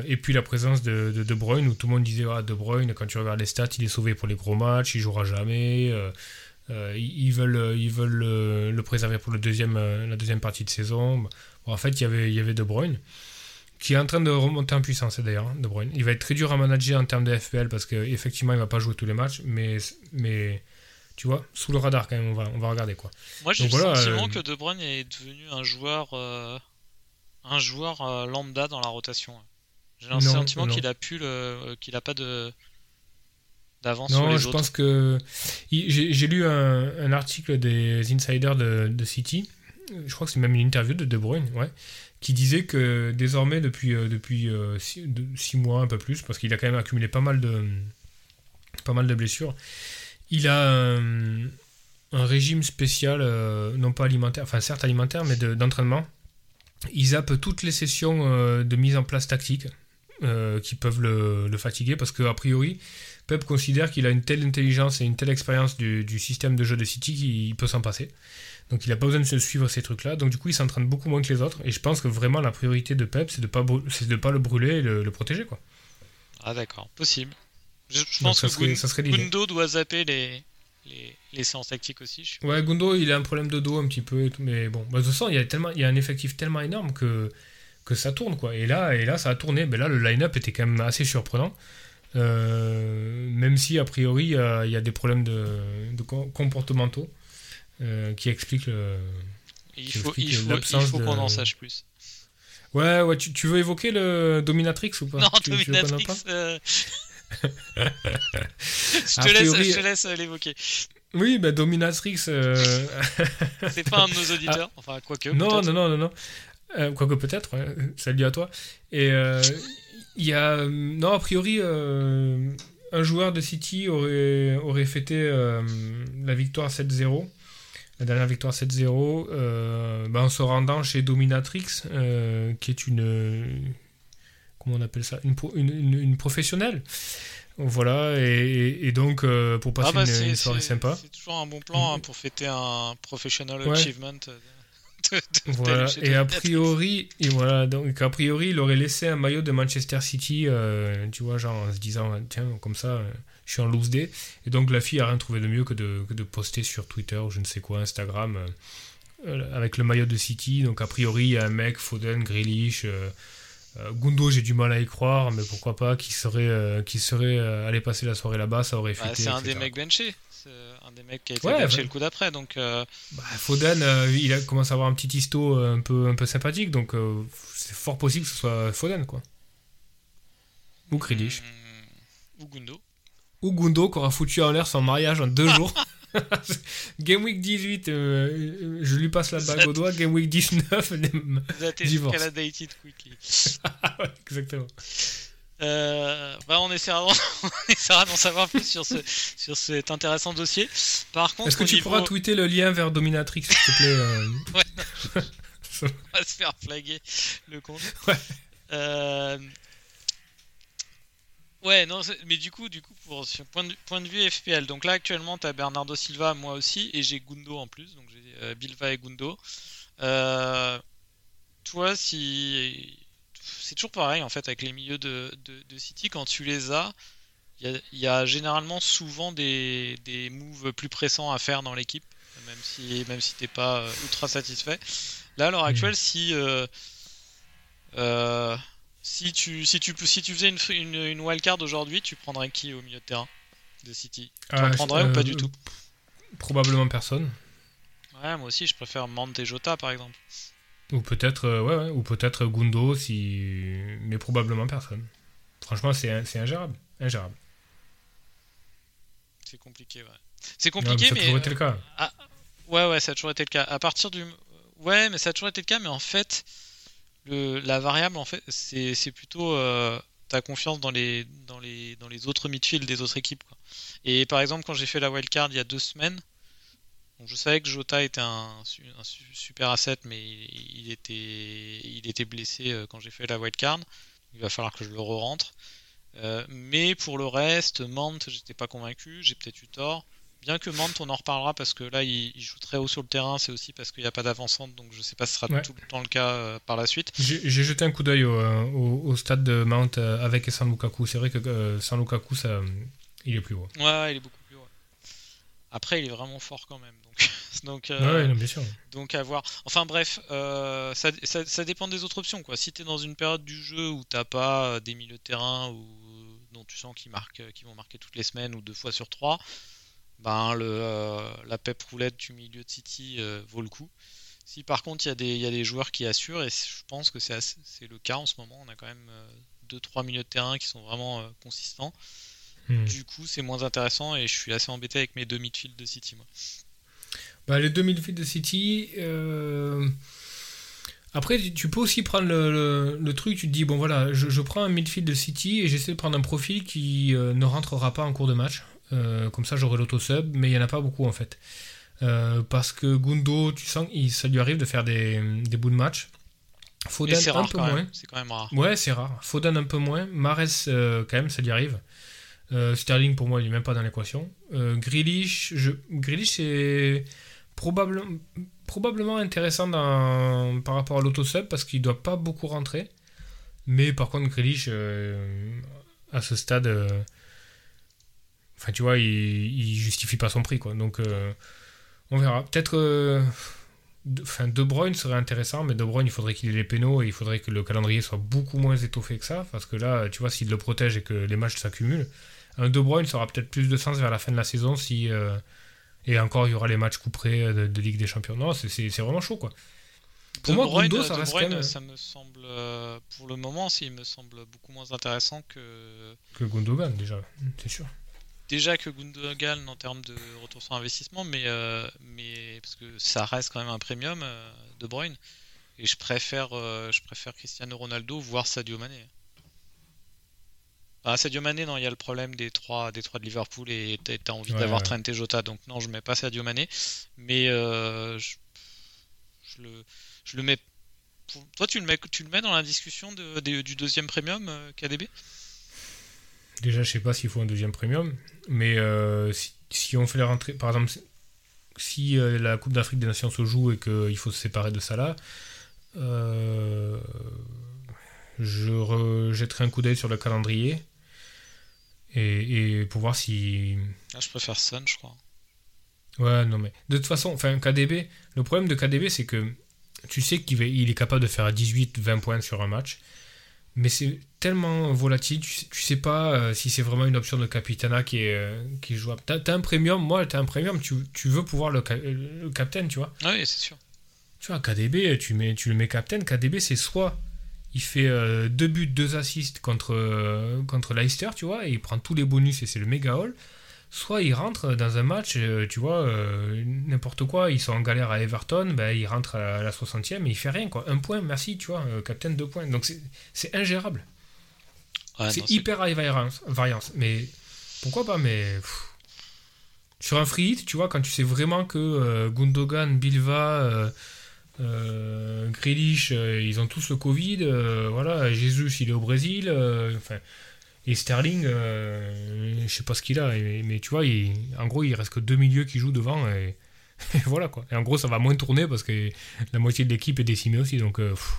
et puis la présence de, de, de Bruyne où tout le monde disait ah, De Bruyne, quand tu regardes les stats, il est sauvé pour les gros matchs, il jouera jamais. ils veulent, ils veulent le, préserver pour le deuxième, la deuxième partie de saison. en fait, il y avait, il y avait De Bruyne qui est en train de remonter en puissance d'ailleurs, hein, De Bruyne. Il va être très dur à manager en termes de FPL parce qu'effectivement, il va pas jouer tous les matchs, mais, mais tu vois, sous le radar quand même, on va, on va regarder quoi.
Moi, j'ai le sentiment euh, que De Bruyne est devenu un joueur, euh, un joueur euh, lambda dans la rotation. J'ai le sentiment qu'il a pu qu'il a pas de d'avance sur les
je pense que j'ai lu un, article des insiders de, de City. Je crois que c'est même une interview de De Bruyne, ouais, qui disait que désormais, depuis, euh, depuis euh, six, mois, un peu plus, parce qu'il a quand même accumulé pas mal de, blessures, il a un, régime spécial, euh, non pas alimentaire, enfin certes alimentaire, mais d'entraînement. il zappe toutes les sessions de mise en place tactique. Qui peuvent le, le, fatiguer parce que a priori, Pep considère qu'il a une telle intelligence et une telle expérience du, du système de jeu de City qu'il peut s'en passer. Donc il n'a pas besoin de se suivre ces trucs-là. Donc du coup, il s'entraîne beaucoup moins que les autres. Et je pense que vraiment la priorité de Pep, c'est de pas de pas le brûler et le, le protéger, quoi.
Ah d'accord, possible. Je, pense que serait, ça serait Gundo doit zapper les, les, séances tactiques aussi. Je
ouais, Gundo, il a un problème de dos un petit peu, et tout, mais bon, bah, de toute façon, il y a tellement, il y a un effectif tellement énorme que que ça tourne quoi. Et là, et là, ça a tourné. Mais là, le line-up était quand même assez surprenant. Euh, même si a priori il y, a des problèmes de, de comportementaux. Euh, qui explique le.
Il faut, il faut, qu'on en sache plus.
Ouais, ouais, tu, tu, veux évoquer le Dominatrix ou pas?
Non, Dominatrix. Euh, je, te laisse, je te laisse l'évoquer.
Oui, bah Dominatrix.
C'est pas un de nos auditeurs, ah. enfin, quoique.
Non, non, non, non, non. Euh, quoique peut-être, ouais. salut à toi. Et il y a. Non, a priori, un joueur de City aurait, aurait fêté la victoire 7-0 la dernière victoire 7-0, euh, bah, en se rendant chez Dominatrix, euh, qui est une. Comment on appelle ça une, une, professionnelle. Voilà, et, donc euh, pour passer ah bah, une, soirée sympa.
C'est toujours un bon plan hein, pour fêter un professional achievement.
Voilà. Et a priori, et voilà, donc a priori, il aurait laissé un maillot de Manchester City, tu vois, genre en se disant, tiens, comme ça, je suis en loose day. Et donc la fille a rien trouvé de mieux que de, que de poster sur Twitter ou je ne sais quoi, Instagram, euh, euh, avec le maillot de City. Donc a priori, il y a un mec, Foden, Grealish, euh, Gundo, j'ai du mal à y croire, mais pourquoi pas, qui serait, qui serait allé passer la soirée là-bas, ça aurait
bah, C'est un des mecs benchés. Un des mecs qui a été benché le coup d'après. Donc, bah,
Foden, il a commencé à avoir un petit histo un peu, un peu sympathique, donc c'est fort possible que ce soit Foden, quoi. Ou Grealish.
ou Gundo
ou Gundo qui aura foutu en l'air son mariage en deux jours. Game Week 18, euh, je lui passe la bague au doigt. Game Week 19, divorce.
quickly.
Exactement.
Euh, bah on essaiera, d'en savoir plus sur, ce, sur cet intéressant dossier. Par contre,
est-ce que tu pourras tweeter le lien vers Dominatrix, s'il te plaît euh...
ouais. on va se faire flaguer le compte. Ouais. Euh, Ouais, non, mais du coup, du coup, pour point de, point de vue FPL, donc là actuellement, tu as Bernardo Silva, moi aussi, et j'ai Gundo en plus, donc j'ai Bilva et Gundo. Toi, si c'est toujours pareil en fait avec les milieux de, de, City, quand tu les as, il y, a généralement souvent des, des moves plus pressants à faire dans l'équipe, même si même si t'es pas euh, ultra satisfait. Là, à l'heure actuelle, si euh, si tu, si tu, si tu faisais une, une, une wildcard aujourd'hui, tu prendrais qui au milieu de terrain de City? Tu en ah, prendrais ou pas du tout?
Probablement personne.
Ouais, moi aussi, je préfère Mante et Jota par exemple.
Ou peut-être euh, ouais, ou peut-être Gundo, si... mais probablement personne. Franchement, c'est ingérable. ingérable.
C'est compliqué, ouais. C'est compliqué, mais. Ça a toujours
été le cas.
Euh, ah, ouais, ouais, ça a toujours été le cas. À partir du. Ouais, mais ça a toujours été le cas, mais en fait, la variable, en fait, c'est plutôt euh, ta confiance dans les, dans, les, dans les autres midfield des autres équipes. Et par exemple, quand j'ai fait la wildcard il y a deux semaines, je savais que Jota était un, super asset, mais il, était, il était blessé euh, quand j'ai fait la wildcard. Il va falloir que je le re-rentre. Euh, mais pour le reste, Mante, j'étais pas convaincu, j'ai peut-être eu tort. Bien que Mante, on en reparlera parce que là, il, joue très haut sur le terrain, c'est aussi parce qu'il n'y a pas d'avancante, donc je sais pas si ce sera tout le temps le cas euh, par la suite.
J'ai jeté un coup d'œil euh, au, stade de Mount euh, avec San Lukaku. C'est vrai que San Lukaku, ça, il est plus haut.
Ouais, il est beaucoup plus haut. Après, il est vraiment fort quand même. Donc, donc,
ouais, bien sûr.
donc à voir. Enfin bref, ça, ça, dépend des autres options. Quoi. Si tu es dans une période du jeu où t'as pas des milieux de terrain ou dont tu sens qu'ils marquent, qu'ils vont marquer toutes les semaines ou deux fois sur trois ben, le, euh, la pep roulette du milieu de City euh, vaut le coup. Si par contre il y, a des, y a des joueurs qui assurent, et je pense que c'est le cas en ce moment, on a quand même 2-3 euh, milieux de terrain qui sont vraiment consistants. Hmm. Du coup, c'est moins intéressant et je suis assez embêté avec mes deux midfield de City. Moi.
Bah, les deux midfield de City. Après, tu peux aussi prendre le, le, truc, tu te dis, bon voilà, je, je, prends un midfield de City et j'essaie de prendre un profil qui ne rentrera pas en cours de match. Euh, comme ça, j'aurai l'auto-sub, mais il n'y en a pas beaucoup en fait. Euh, parce que Gundo, tu sens, il, ça lui arrive de faire des, des bouts de match. Foden un
rare
peu
quand
moins.
C'est quand même rare.
Ouais, c'est rare. Foden un peu moins. Mares, euh, quand même, ça lui arrive. Euh, Sterling, pour moi, il n'est même pas dans l'équation. Euh, Grealish, je... Grealish, c'est probable... probablement intéressant par rapport à l'autosub parce qu'il doit pas beaucoup rentrer. Mais par contre, Grealish, euh, à ce stade, euh, enfin, tu vois, il... il justifie pas son prix, quoi. Donc, euh, on verra. Peut-être. de, enfin, De Bruyne serait intéressant, mais De Bruyne, il faudrait qu'il ait les pénaux et il faudrait que le calendrier soit beaucoup moins étoffé que ça, parce que là, tu vois, s'il le protège et que les matchs s'accumulent, un De Bruyne ça aura peut-être plus de sens vers la fin de la saison si. Euh, et encore, il y aura les matchs couperés de, de Ligue des Champions. Non, c'est- vraiment chaud, quoi. Pour
De
moi,
Bruyne,
Gundo, ça
De
reste
Bruyne,
quand même-
ça me semble, euh, pour le moment, il me semble beaucoup moins intéressant que
Que Gundogan, déjà, c'est sûr.
déjà que Gundogan en termes de retour sur investissement, mais euh, mais parce que ça reste quand même un premium euh, De Bruyne, et je préfère euh, je préfère Cristiano Ronaldo voire Sadio Mané. Ah, Sadio Mané, non, il y a le problème des trois, des trois de Liverpool et t'as envie
Ouais,
d'avoir
ouais.
Trent et Jota, donc non, je mets pas Sadio Mané, mais euh, je, je le, je le mets. pour- Toi, tu le mets, tu le mets dans la discussion de, du deuxième premium euh, KDB
Déjà, je sais pas s'il faut un deuxième premium, mais euh, si, si on fait la rentrée, par exemple, si euh, la Coupe d'Afrique des Nations se joue et qu'il faut se séparer de Salah, je rejetterai un coup d'œil sur le calendrier et, et pour voir si.
Ah, je préfère Son, je crois.
Ouais, non, mais de toute façon, enfin, KDB, le problème de KDB, c'est que tu sais qu'il il est capable de faire 18-20 points sur un match, mais c'est tellement volatile, tu sais, tu sais pas euh, si c'est vraiment une option de capitana qui est, euh, qui est jouable. T'as un premium, moi, t'as un premium, tu, tu veux pouvoir le, le captain, tu vois.
Ah oui, c'est sûr.
Tu vois, KDB, tu, mets, tu le mets captain, KDB, c'est soit il fait euh, deux buts, deux assists contre, euh, contre Leicester, tu vois, et il prend tous les bonus et c'est le méga haul. Soit il rentre dans un match, euh, tu vois, n'importe quoi, ils sont en galère à Everton, ben, il rentre à la 60e et il fait rien, quoi. Un point, merci, tu vois, captain, deux points. Donc c'est- ingérable.
Ouais,
c'est hyper high variance, variance. Mais pourquoi pas, mais. pff. Sur un free hit, tu vois, quand tu sais vraiment que Gundogan, Bilva, euh, Grealish, euh, ils ont tous le Covid, euh, voilà, Jesus, il est au Brésil, euh, enfin. Et Sterling, je sais pas ce qu'il a, mais, mais tu vois, il- en gros, il reste que deux milieux qui jouent devant, et, et voilà quoi. Et en gros, ça va moins tourner parce que la moitié de l'équipe est décimée aussi, donc. pff.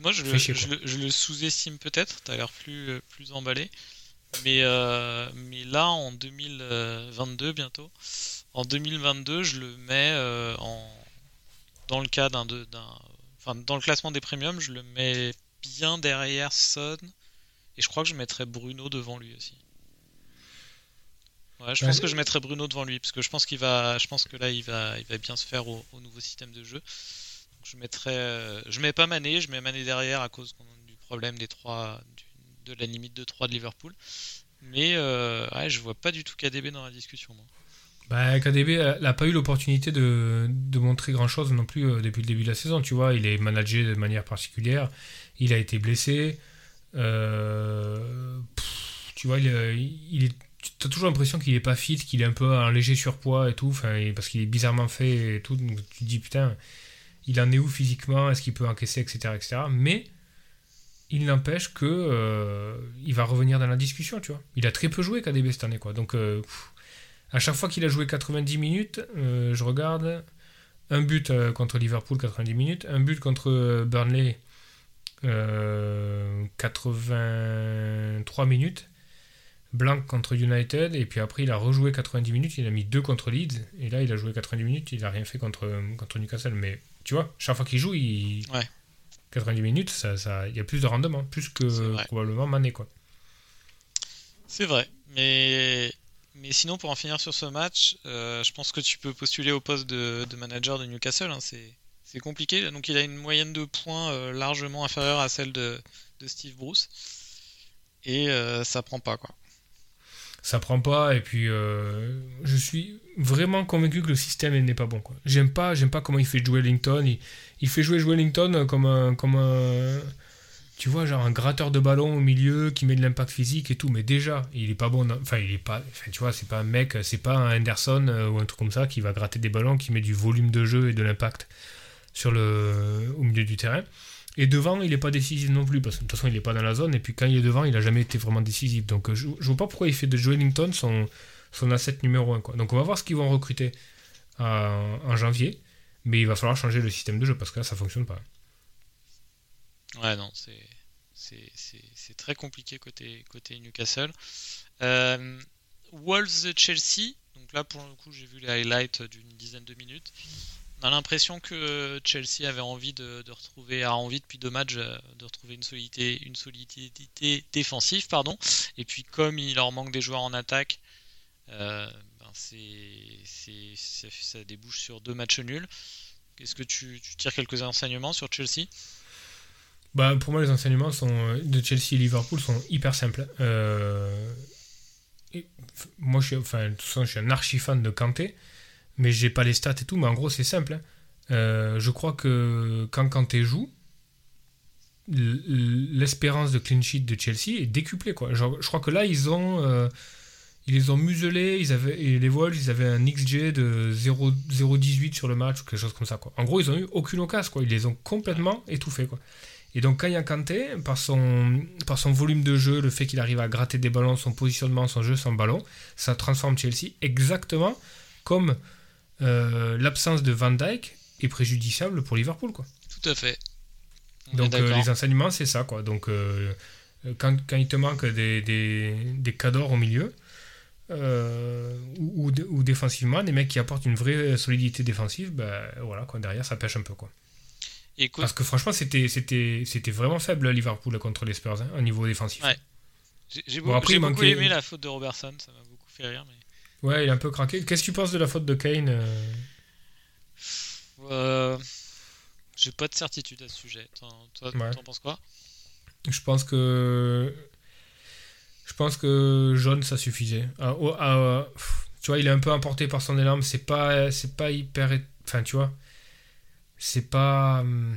Moi, je le,
chier,
je
quoi.
le- je le sous-estime peut-être, t'as l'air plus, plus emballé. Mais, euh, mais là, en 2022, bientôt, en 2022, je le mets euh, en, dans le cas d'un, enfin, dans le classement des premiums, je le mets bien derrière Son, et je crois que je mettrais Bruno devant lui aussi. Ouais, je pense que je mettrais Bruno devant lui, parce que je pense qu'il va, je pense que là, il va, il va bien se faire au, au nouveau système de jeu. Donc, je mettrais, euh, je mets pas Mané, je mets Mané derrière à cause du problème des trois, du- de la limite de 3 de Liverpool. Mais euh, ouais, je vois pas du tout KDB dans la discussion. Moi.
Bah, KDB euh, n'a pas eu l'opportunité de, montrer grand chose non plus euh, depuis le début de la saison. Tu vois, il est managé de manière particulière. Il a été blessé. Euh, tu vois, il, est- il est. Tu as toujours l'impression qu'il est pas fit, qu'il est un peu en léger surpoids et tout, parce qu'il est bizarrement fait et tout. Donc tu te dis putain, il en est où physiquement? Est-ce qu'il peut encaisser, etc., etc. Mais il n'empêche que euh, il va revenir dans la discussion, tu vois. Il a très peu joué KDB cette année, quoi. Donc euh, à chaque fois qu'il a joué 90 minutes, euh, je regarde un but euh, contre Liverpool 90 minutes, un but contre euh, Burnley euh, 83 minutes, blanc contre United, et puis après il a rejoué 90 minutes, il a mis deux contre Leeds, et là il a joué 90 minutes, il a rien fait contre, contre Newcastle. Mais tu vois, chaque fois qu'il joue, il...
Ouais.
90 minutes, ça, ça, il y a plus de rendement, plus
C'est
que probablement Mané. Quoi.
C'est vrai. Mais, mais sinon, pour en finir sur ce match, euh, je pense que tu peux postuler au poste de, manager de Newcastle. hein, c'est, compliqué. Donc, il a une moyenne de points euh, largement inférieure à celle de, Steve Bruce. Et euh, ça prend pas, quoi.
ça prend pas et puis euh, je suis vraiment convaincu que le système n'est pas bon. J'aime pas pas comment il fait jouer Wellington, il, il fait jouer Wellington comme un comme un tu vois genre un gratteur de ballon au milieu qui met de l'impact physique et tout mais déjà, il est pas bon enfin il est pas tu vois, c'est pas un mec, c'est pas un Henderson euh, ou un truc comme ça qui va gratter des ballons qui met du volume de jeu et de l'impact sur le au milieu du terrain. Et devant, il n'est pas décisif non plus, parce que de toute façon, il n'est pas dans la zone. Et puis quand il est devant, il n'a jamais été vraiment décisif. Donc euh, je ne vois pas pourquoi il fait de Joe Ellington son, son asset numéro 1. Quoi. Donc on va voir ce qu'ils vont recruter euh, en janvier. Mais il va falloir changer le système de jeu, parce que là, ça fonctionne pas.
Ouais, non, c'est c'est très compliqué côté, Newcastle. Euh, Wolves-Chelsea, donc là pour le coup j'ai vu les highlights d'une dizaine de minutes. On a l'impression que Chelsea avait envie de, retrouver, a envie depuis deux matchs euh, de retrouver une solidité, défensive, pardon. Et puis comme il leur manque des joueurs en attaque, euh, ben ça débouche sur deux matchs nuls. Est-ce que tu, tires quelques enseignements sur Chelsea?
Bah, Pour moi, les enseignements sont, de Chelsea et Liverpool sont hyper simples. Euh, moi, je suis, enfin, de toute je suis un archi fan de Kanté, mais j'ai pas les stats et tout, mais en gros, c'est simple. Hein. Euh, je crois que quand Kanté joue, l'espérance de clean sheet de Chelsea est décuplée. Quoi. je crois que là, ils ont. Euh, ils les ont muselés, ils avaient, les Wolves, ils avaient un XG de 0,18 sur le match ou quelque chose comme ça. Quoi. En gros, ils ont eu aucune occasion, quoi. ils les ont complètement étouffés. Quoi. Et donc Kaya Kanté, par son, par son volume de jeu, le fait qu'il arrive à gratter des ballons, son positionnement, son jeu sans ballon, ça transforme Chelsea exactement comme euh, l'absence de Van Dyke est préjudiciable pour Liverpool. Quoi.
Tout à fait.
donc euh, les enseignements, c'est ça. Quoi. Donc euh, quand, quand, il te manque des, des, des cadors au milieu, ou, ou, défensivement, des mecs qui apportent une vraie solidité défensive, ben, voilà, quoi, derrière ça pêche un peu. Quoi. Parce que franchement, c'était, c'était, c'était vraiment faible Liverpool contre les Spurs hein, au niveau défensif.
Ouais. J'ai, beaucoup, aimé la faute de Robertson, ça m'a beaucoup fait rire. Mais...
Ouais, il est un peu craqué. Qu'est-ce que tu penses de la faute de Kane euh...
euh j'ai pas de certitude à ce sujet. Toi, t'en penses quoi?
Je pense que. Je pense que jaune, ça suffisait. Ah, oh, ah, tu vois, il est un peu emporté par son élan, mais c'est pas, c'est pas hyper. Enfin, tu vois c'est pas. Il hum,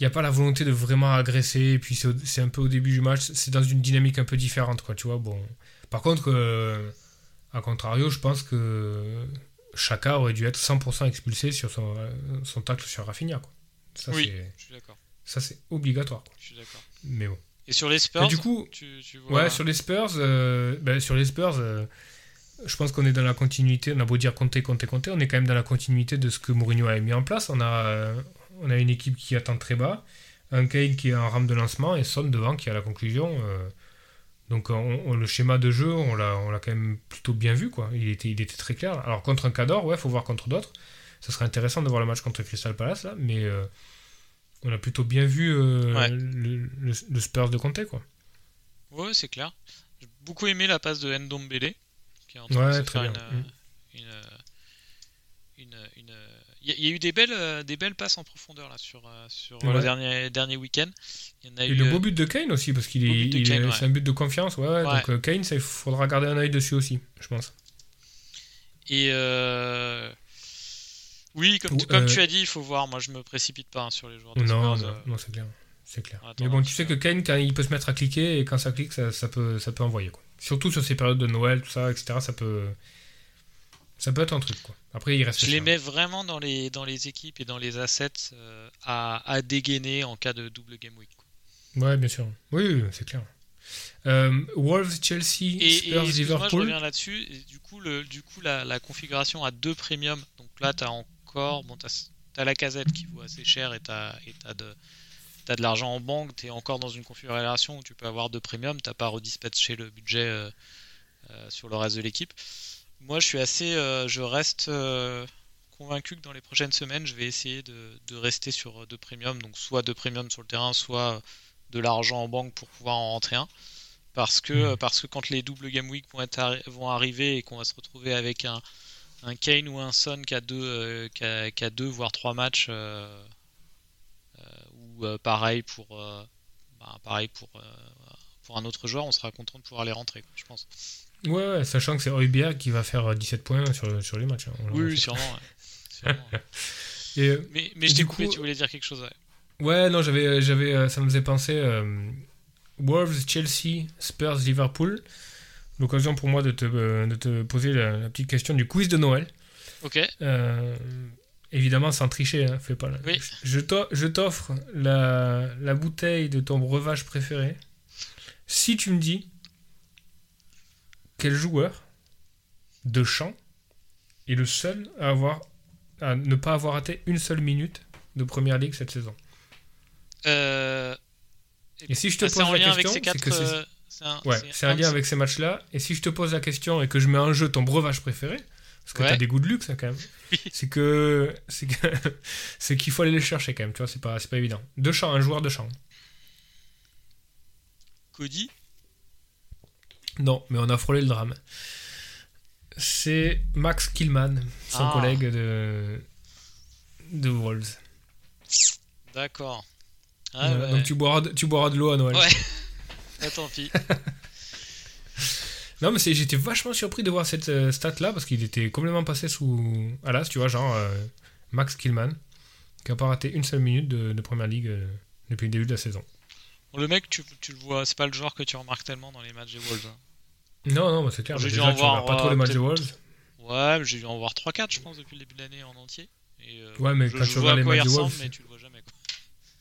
n'y a pas la volonté de vraiment agresser, et puis c'est un peu au début du match, c'est dans une dynamique un peu différente, quoi, tu vois. Bon. Par contre, euh, à contrario, je pense que Chaka aurait dû être 100% expulsé sur son, euh, son tacle sur Rafinha, quoi.
Ça, oui, je suis d'accord.
Ça, c'est obligatoire,
Je suis d'accord.
Mais bon.
Et sur les Spurs
Du coup, ouais, sur les Spurs, euh, ben, sur les Spurs je pense qu'on est dans la continuité. On a beau dire compter, compter, compter, on est quand même dans la continuité de ce que Mourinho a mis en place. On a, euh, on a une équipe qui attend très bas, un Kane qui est en rame de lancement et Son devant qui a la conclusion. Euh. donc le schéma de jeu, on l'a, on l'a quand même plutôt bien vu. Quoi. Il, était, il était très clair. Alors contre un Cador, ouais, faut voir contre d'autres. Ça serait intéressant de voir le match contre Crystal Palace, là, mais euh, on a plutôt bien vu le, Spurs de Conte. Quoi.
Ouais, c'est clair. J'ai beaucoup aimé la passe de Ndombele
ouais,
il y, a eu des belles, euh, des belles passes en profondeur là sur, euh, sur le dernier, dernier week-end.
Il y en a et le beau but de Kane aussi, parce qu'il est, c'est un but de confiance. Ouais, Donc euh, Kane, il faudra garder un œil dessus aussi, je pense.
Et oui, comme, tu, comme tu as dit, il faut voir. Moi, je me précipite pas hein, sur les joueurs de
non, non, non c'est clair. C'est clair. Mais bon, tu sais que Kane, quand il peut se mettre à cliquer, et quand ça clique, ça, ça peut, ça peut envoyer. Quoi. Surtout sur ces périodes de Noël, tout ça, etc. Ça peut, ça peut être un truc. Quoi. Après, il reste.
Je les mets vraiment dans les, dans les équipes et dans les assets euh, à, à, dégainer en cas de double game week.
Quoi. Ouais, bien sûr. Oui, c'est clair. Euh, Wolves, Chelsea, Spurs, Liverpool.
je reviens là-dessus. Du coup, le, du coup la, la, configuration à deux premium. Donc là, tu as encore. Bon, tu as, la casette qui vaut assez cher et tu as, as, de tu as de l'argent en banque, tu es encore dans une configuration où tu peux avoir de premium, tu pas redispatché le budget euh, euh, sur le reste de l'équipe. Moi, je suis assez, euh, je reste convaincu que dans les prochaines semaines, je vais essayer de, rester sur de premium, donc soit de premium sur le terrain, soit de l'argent en banque pour pouvoir en rentrer un. Parce que, hmm. parce que quand les doubles game week vont, être vont arriver et qu'on va se retrouver avec un, un Kane ou un Son qui a deux, qui a, deux voire trois matchs euh, pareil pour euh, bah, pareil pour euh, pour un autre joueur, on sera content de pouvoir les rentrer, je pense.
Ouais, sachant que c'est Heubier qui va faire 17 points sur, sur les matchs. Hein,
oui, sûrement. et, mais mais je t'ai coupé, tu voulais dire quelque chose.
Ouais, ouais non, j'avais, j'avais, ça me faisait penser Wolves, Chelsea, Spurs, Liverpool. L'occasion pour moi de te, de te poser la, petite question du quiz de Noël.
Ok.
Évidemment sans tricher, hein, fais pas là.
Oui.
Je t'o- je t'offre la, la bouteille de ton breuvage préféré si tu me dis quel joueur de champ est le seul à avoir à ne pas avoir raté une seule minute de première ligue cette saison?
Euh,
Et si je te
ah,
pose la question,
ces
c'est que c'est
euh, c'est un,
Ouais, un lien avec ces matchs-là. Et si je te pose la question et que je mets en jeu ton breuvage préféré, parce que
Ouais.
t'as des goûts de luxe quand même, c'est que c'est qu'il faut aller les chercher quand même. Tu vois, c'est pas c'est pas évident. De champ, un joueur de champ.
Cody?
Non, mais on a frôlé le drame. C'est Max Killman, son
Ah.
collègue de de Wolves.
D'accord. Ah, ouais.
Donc tu boiras de, tu boiras de l'eau à Noël.
Ouais. Ah, tant pis.
Non, mais j'étais vachement surpris de voir cette euh, stat là parce qu'il était complètement passé sous Alas, tu vois, genre euh, Max Killman, qui a pas raté une seule minute de, de première ligue euh, depuis le début de la saison.
Bon, le mec, tu, tu le vois, c'est pas le genre que tu remarques tellement dans les matchs des Wolves. hein.
Non, non, mais c'est clair.
J'ai dû en
tu
voir,
pas trop
euh,
les matchs de
peut-être-
Wolves.
Ouais, mais j'ai dû en voir 3-4, je pense, depuis le début de l'année en entier. Et, euh,
Ouais, mais
je,
quand
je
tu
vois
regardes
à
les matchs des Wolves,
mais tu le vois jamais. quoi.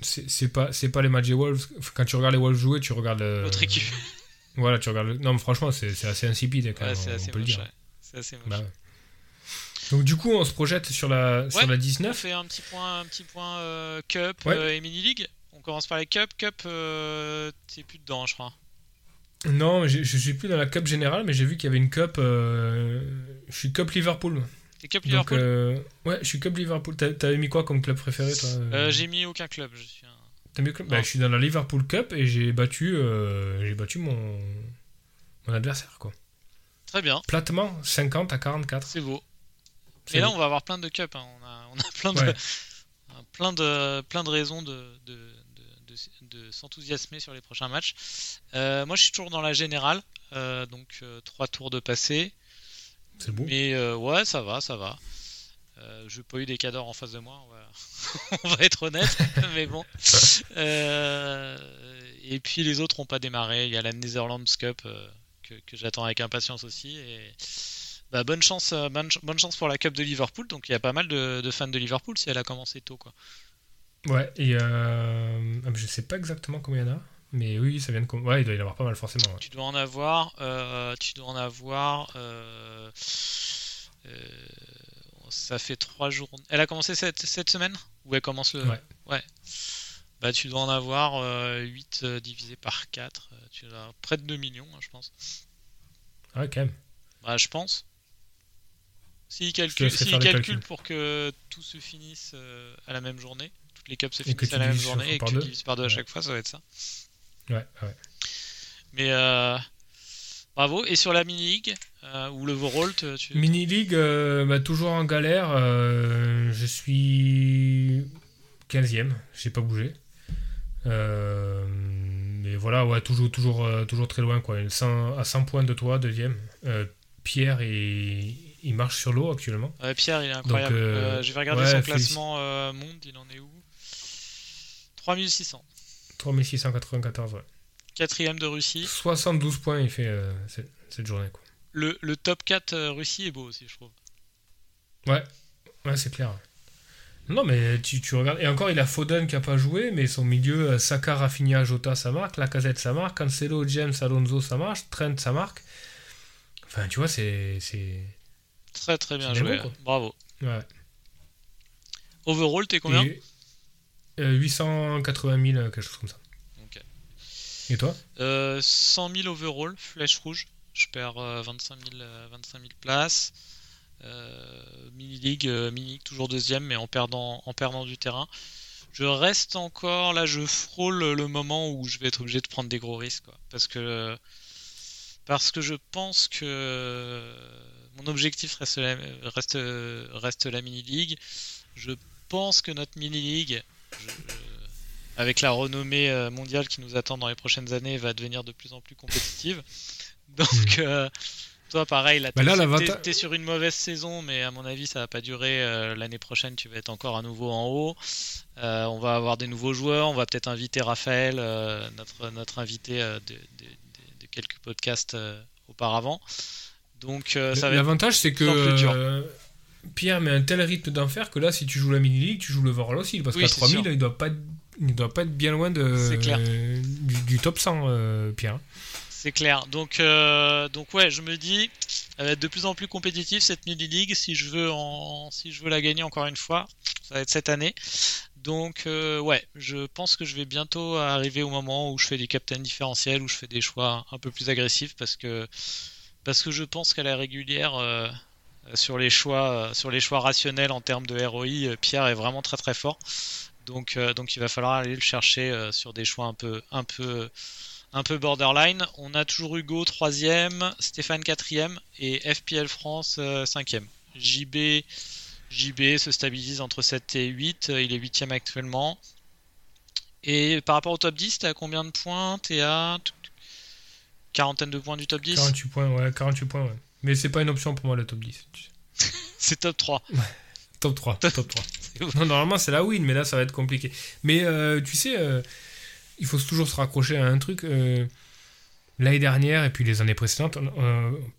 C'est pas, c'est pas les matchs des Wolves. Quand tu regardes les Wolves jouer, tu regardes.
L'autre équipe.
Voilà, tu regardes. le- Non, mais franchement, c'est assez insipide quand
Ouais,
même,
c'est
on peut le
moche.
dire.
ouais. C'est assez moche.
Bah ouais. Donc du coup, on se projette sur la, sur la
On
19.
fait un petit point, un petit point euh, Cup euh, et Mini League. On commence par les Cup. Cup, euh, t'es plus dedans, je crois.
Non, je, je suis plus dans la Cup générale, mais j'ai vu qu'il y avait une Cup. euh, je suis Cup Liverpool.
T'es Cup Liverpool?
ouais, je suis Cup Liverpool. T'avais mis quoi comme club préféré, toi?
J'ai mis aucun club. Je suis un...
T'as. Bah, Je suis dans la Liverpool Cup et j'ai battu, euh, j'ai battu mon, mon adversaire, quoi.
Très bien,
Platement, 50 à 44.
c'est beau. Mais là, on va avoir plein de Cup. hein. On, a, on a plein de,
Ouais.
plein de, plein de raisons de, de, de, de- de s'enthousiasmer sur les prochains matchs. Euh, moi, je suis toujours dans la générale. euh, donc, euh, trois tours de passé.
C'est beau.
Mais ouais, ça va, ça va. Euh, j'ai pas eu des cadors en face de moi, on va, on va être honnête, mais bon. Euh, et puis les autres ont pas démarré. Il y a la Netherlands Cup euh, que, que j'attends avec impatience aussi. Et bah, bonne chance, bonne, ch- bonne chance pour la Cup de Liverpool. Donc il y a pas mal de, de fans de Liverpool si elle a commencé tôt, quoi.
Ouais, et ah, je sais pas exactement combien il y en a, mais oui, ça vient de. com- Ouais, il doit y en avoir pas mal, forcément. ouais.
Tu dois en avoir, tu dois en avoir. euh, ça fait trois jours. Elle a commencé cette, cette semaine Ou elle commence le.
Ouais.
Bah, tu dois en avoir 8 divisé par 4. tu dois avoir près de 2 millions, hein, je pense.
Ah, quand même.
Bah, je pense. S'il
te
calcule,
laisserai
s'il
faire les
calcule pour que tout se finisse euh, à la même journée, toutes les cups se finissent
tu
à la même journée et que tu divises par deux à
Ouais.
chaque fois, ça va être ça.
Ouais, ouais.
Mais euh, bravo. Et sur la mini-league, euh, ou le Voralt, tu.
Mini League, euh, bah, toujours en galère. euh, je suis 15ème, j'ai pas bougé. Euh, mais voilà, ouais, toujours, toujours, euh, toujours très loin. Quoi. 100 à 100 points de toi, deuxième. Euh, Pierre, il, il marche sur l'eau actuellement.
Ouais, Pierre, il est incroyable.
Donc, euh,
Euh, je vais regarder
ouais,
son classement euh, monde, il en est où? 3600.
3694, ouais.
Quatrième de Russie.
72 points, il fait euh, cette, cette journée. Quoi.
Le, le top 4 euh, Russie est beau aussi, je trouve.
Ouais, ouais c'est clair. Non, mais tu, tu regardes. Et encore, il a Foden qui a pas joué, mais son milieu, euh, Saka, Rafinha, Jota, ça marque. Lacazette, ça marque. Cancelo, James, Alonso, ça marche. Trent, ça marque. Enfin, tu vois, c'est.
Très très bien joué. Bravo.
Ouais.
Overall, t'es combien?
Et, euh, 880 000, quelque chose comme ça. Et toi
Euh, 100 000 overall, flèche rouge. Je perds euh, 25, 000, euh, 25 000 places. Euh, mini league, euh, mini league toujours deuxième, mais en perdant, en perdant du terrain. Je reste encore là, je frôle le moment où je vais être obligé de prendre des gros risques, quoi. parce que parce que je pense que mon objectif reste la, reste, reste la mini league. Je pense que notre mini league, je- avec la renommée euh, mondiale qui nous attend dans les prochaines années, va devenir de plus en plus compétitive. Donc, euh, toi, pareil, là,
Bah là,
t'es- sur une mauvaise saison, mais à mon avis, ça va pas durer. Euh, L'année prochaine, tu vas être encore à nouveau en haut. Euh, on va avoir des nouveaux joueurs. On va peut-être inviter Raphaël, notre, notre invité de, de- de- de quelques podcasts auparavant. Donc, ça va être
L'avantage, c'est que. Pierre met un tel rythme d'enfer que là, si tu joues la mini-league, tu joues le Vorl aussi. Parce
Oui,
qu'à
c'est
3000,
sûr.
il doit pas il doit pas être bien loin de,
C'est clair.
euh, du, du top 100, euh, Pierre.
C'est clair. Donc, euh, donc ouais, je me dis, elle va être de plus en plus compétitive cette mini league si je veux en, si je veux la gagner encore une fois. Ça va être cette année. Donc euh, ouais, je pense que je vais bientôt arriver au moment où je fais des captains différentiels, où je fais des choix un peu plus agressifs parce que parce que je pense qu'à la régulière euh, sur les choix sur les choix rationnels en termes de ROI, Pierre est vraiment très très fort. Donc euh, donc il va falloir aller le chercher euh, sur des choix un peu un peu un peu borderline. On a toujours Hugo troisième, Stéphane quatrième et FPL France euh, cinquième. JB JB se stabilise entre 7 et 8, euh, il est huitième actuellement. Et par rapport au top 10, t'es à combien de points T'es à quarantaine de points du top 10
48 points, ouais, 48 points, ouais. Mais c'est pas une option pour moi, le top 10. tu sais.
C'est top 3.
Top 3, top 3. Non, normalement, c'est la win, mais là, ça va être compliqué. Mais euh, tu sais, euh, il faut toujours se raccrocher à un truc. euh, L'année dernière et puis les années précédentes,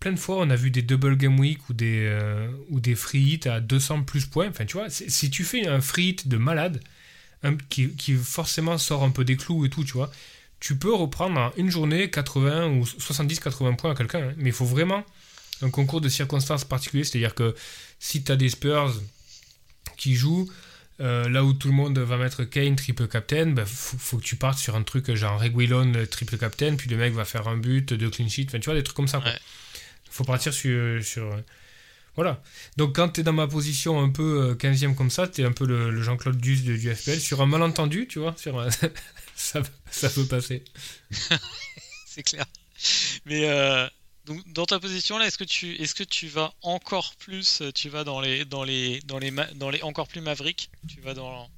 plein de fois, on a vu des double game week ou des, ou des free hits à 200 plus points. Enfin, tu vois, si tu fais un free de malade, qui, qui forcément sort un peu des clous et tout, tu vois, tu peux reprendre en une journée 80 ou 70-80 points à quelqu'un. hein. Mais il faut vraiment un concours de circonstances particulier. C'est-à-dire que si tu as des Spurs qui jouent, euh, là où tout le monde va mettre Kane triple captain, bah, faut, faut que tu partes sur un truc genre Reguilon euh, triple captain, puis le mec va faire un but, deux clean sheet, enfin, tu vois, des trucs comme ça.
Ouais.
faut partir sur. sur euh, voilà. Donc quand tu es dans ma position un peu euh, 15e comme ça, tu es un peu le, le Jean-Claude Duss de- du FPL, sur un malentendu, tu vois, sur un- ça, ça peut passer.
C'est clair. Mais euh, donc dans ta position là, est-ce que tu est-ce que tu vas encore plus euh, tu vas dans les dans les dans les dans les encore plus Maverick? Tu vas dans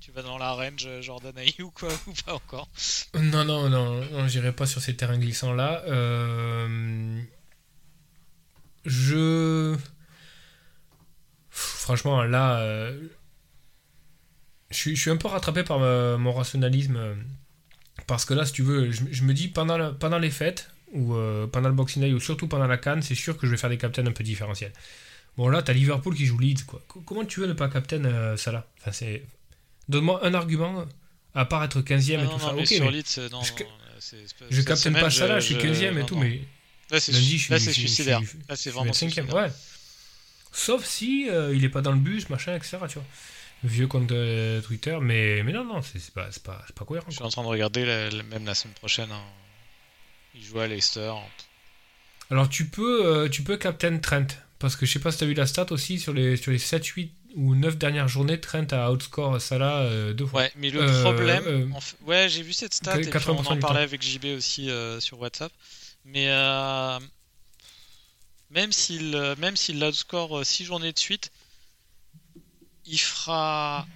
tu vas dans la range euh, Jordan ou quoi ou pas encore?
Non, non, non, j'irai pas sur ces terrains glissants là. Euh, Je. Franchement, là. Je suis, un peu rattrapé par ma- mon rationalisme. Parce que là, si tu veux, je, me dis pendant, pendant les fêtes, ou euh, pendant le Boxing Day, ou surtout pendant la Cannes, c'est sûr que je vais faire des captains un peu différentiels. Bon, là, t'as Liverpool qui joue Leeds, quoi. Co- Comment tu veux ne pas captain euh, ça là enfin, c'est... Donne-moi un argument, à part être 15ème
Ah
et
non,
tout
non,
ça.
mais
Ok,
sur
mais-
Leeds, non,
je- je pas ça là, je suis
je-
15ème et
non,
tout, mais
Là, c'est
lundi, je suis,
là, c'est
je suis-
suicidaire.
suis-
Là, c'est vraiment
vais être cinquième,
suicidaire.
ouais. Sauf si euh, il est pas dans le bus, machin, etc. Tu vois. Le vieux compte euh, Twitter, mais, mais non, non, c'est pas, pas, pas cohérent.
Je suis
quoi.
en train de regarder la- la- même la semaine prochaine. hein. Il joue à Leicester.
Alors tu peux, euh, tu peux Captain Trent, parce que je sais pas si t'as vu la stat aussi, sur les, sur les 7, 8 ou 9 dernières journées, Trent a outscore Salah euh, deux fois.
Ouais, mais le
Euh,
problème, en fait- ouais, j'ai vu cette stat et puis
80%
on en parlait avec JB aussi sur WhatsApp. Mais même s'il même s'il outscore 6 journées de suite, il fera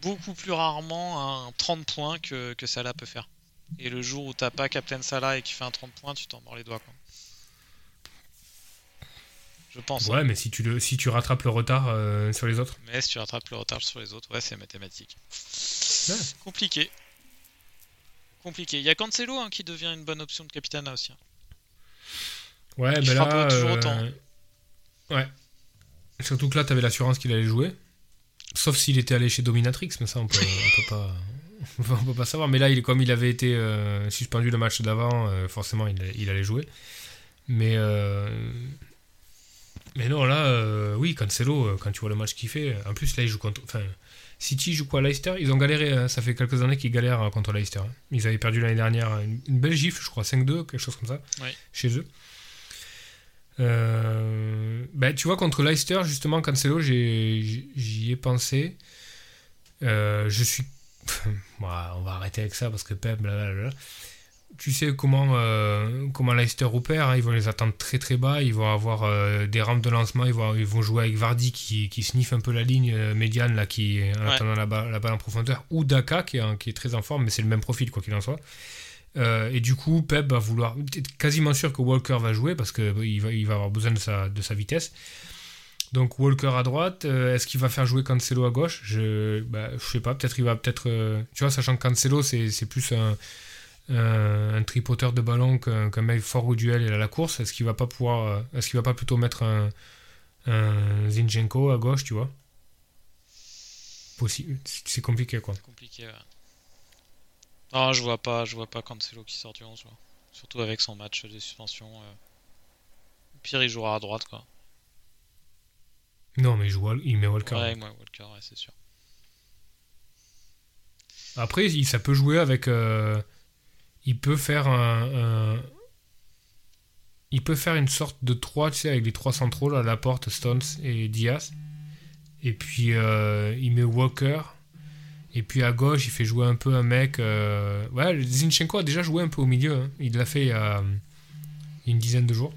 beaucoup plus rarement un 30 points que, que Salah peut faire. Et le jour où t'as pas Captain Salah et qui fait un 30 points, tu t'en mords les doigts. Quoi. Je pense. hein.
Ouais, mais si tu, le, si tu rattrapes le retard euh, sur les autres.
Mais si tu rattrapes le retard sur les autres, ouais, c'est mathématique.
Ouais.
Compliqué. Compliqué. Il y a Cancelo hein, qui devient une bonne option de capitana aussi. hein.
Ouais, ben
fera
là.
toujours autant.
Ouais. Surtout que là, t'avais l'assurance qu'il allait jouer. Sauf s'il était allé chez Dominatrix, mais ça, on peut, on peut pas. On peut pas savoir, mais là, il, comme il avait été euh, suspendu le match d'avant, euh, forcément, il, il allait jouer. Mais, euh, mais non, là, oui, Cancelo, quand tu vois le match qu'il fait, en plus, là, il joue contre. Enfin, City joue quoi Leicester? Ils ont galéré, hein, ça fait quelques années qu'ils galèrent contre Leicester. hein. Ils avaient perdu l'année dernière une, une belle gifle, je crois, 5-2, quelque chose comme ça, chez eux. Ben, tu vois, contre Leicester, justement, Cancelo, j'y ai pensé. Je suis. On va arrêter avec ça parce que Pep, blablabla. Tu sais comment, euh, comment Leicester opère. hein, ils vont les attendre très très bas. Ils vont avoir euh, des rampes de lancement. Ils vont, ils vont jouer avec Vardy qui, qui sniffe un peu la ligne euh, médiane là, qui, en
Ouais.
attendant la, balle- la balle en profondeur. Ou Daka qui est, en- qui est très en forme, mais c'est le même profil quoi qu'il en soit. Et du coup, Pep va vouloir. être quasiment sûr que Walker va jouer parce qu'il va, il va avoir besoin de sa, de sa vitesse. Donc Walker à droite, euh, est-ce qu'il va faire jouer Cancelo à gauche? Je bah, sais pas, peut-être il va peut-être. euh, tu vois, sachant que Cancelo c'est plus un, tripoteur de ballon qu'un mec fort au duel et à la course, est-ce qu'il va pas pouvoir. euh, Est-ce qu'il va pas plutôt mettre un, Zinchenko à gauche, tu vois? Possible. C'est compliqué, quoi.
Compliqué. Non, je vois pas, je vois pas Cancelo qui sort du 11, quoi. Surtout avec son match de suspension. euh. Pire, il jouera à droite, quoi.
Non, mais il, joue, il met Walker.
Ouais, moi, Walker, ouais, c'est sûr.
Après, il- ça peut jouer avec. euh, il peut faire un, un- Il peut faire une sorte de 3, tu sais, avec les trois centraux, là, Laporte, Stones et Diaz. Et puis, euh, il met Walker. Et puis à gauche, il fait jouer un peu un mec. euh, Ouais, Zinchenko a déjà joué un peu au milieu. hein. Il l'a fait a, il y a une dizaine de jours.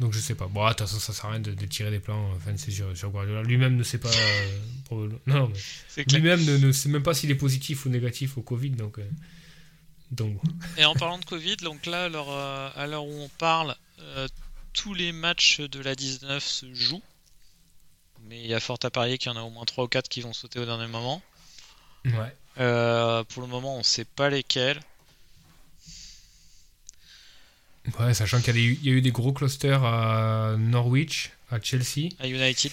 Donc je sais pas. Bon, de toute façon, ça sert à rien de, de tirer des plans. Enfin, c'est sur, sur Guardiola. Lui-même ne sait pas. euh, probablement- Non, mais lui-même ne, ne sait même pas s'il est positif ou négatif au Covid. Donc, euh, donc.
Et en parlant de Covid, donc là, à l'heure, euh, à l'heure où on parle, euh, tous les matchs de la 19 se jouent. Mais il y a fort à parier qu'il y en a au moins 3 ou 4 qui vont sauter au dernier moment.
Ouais.
Euh, pour le moment, on sait pas lesquels.
Ouais, sachant qu'il y, a y eu des gros clusters à Norwich, à Chelsea,
À United,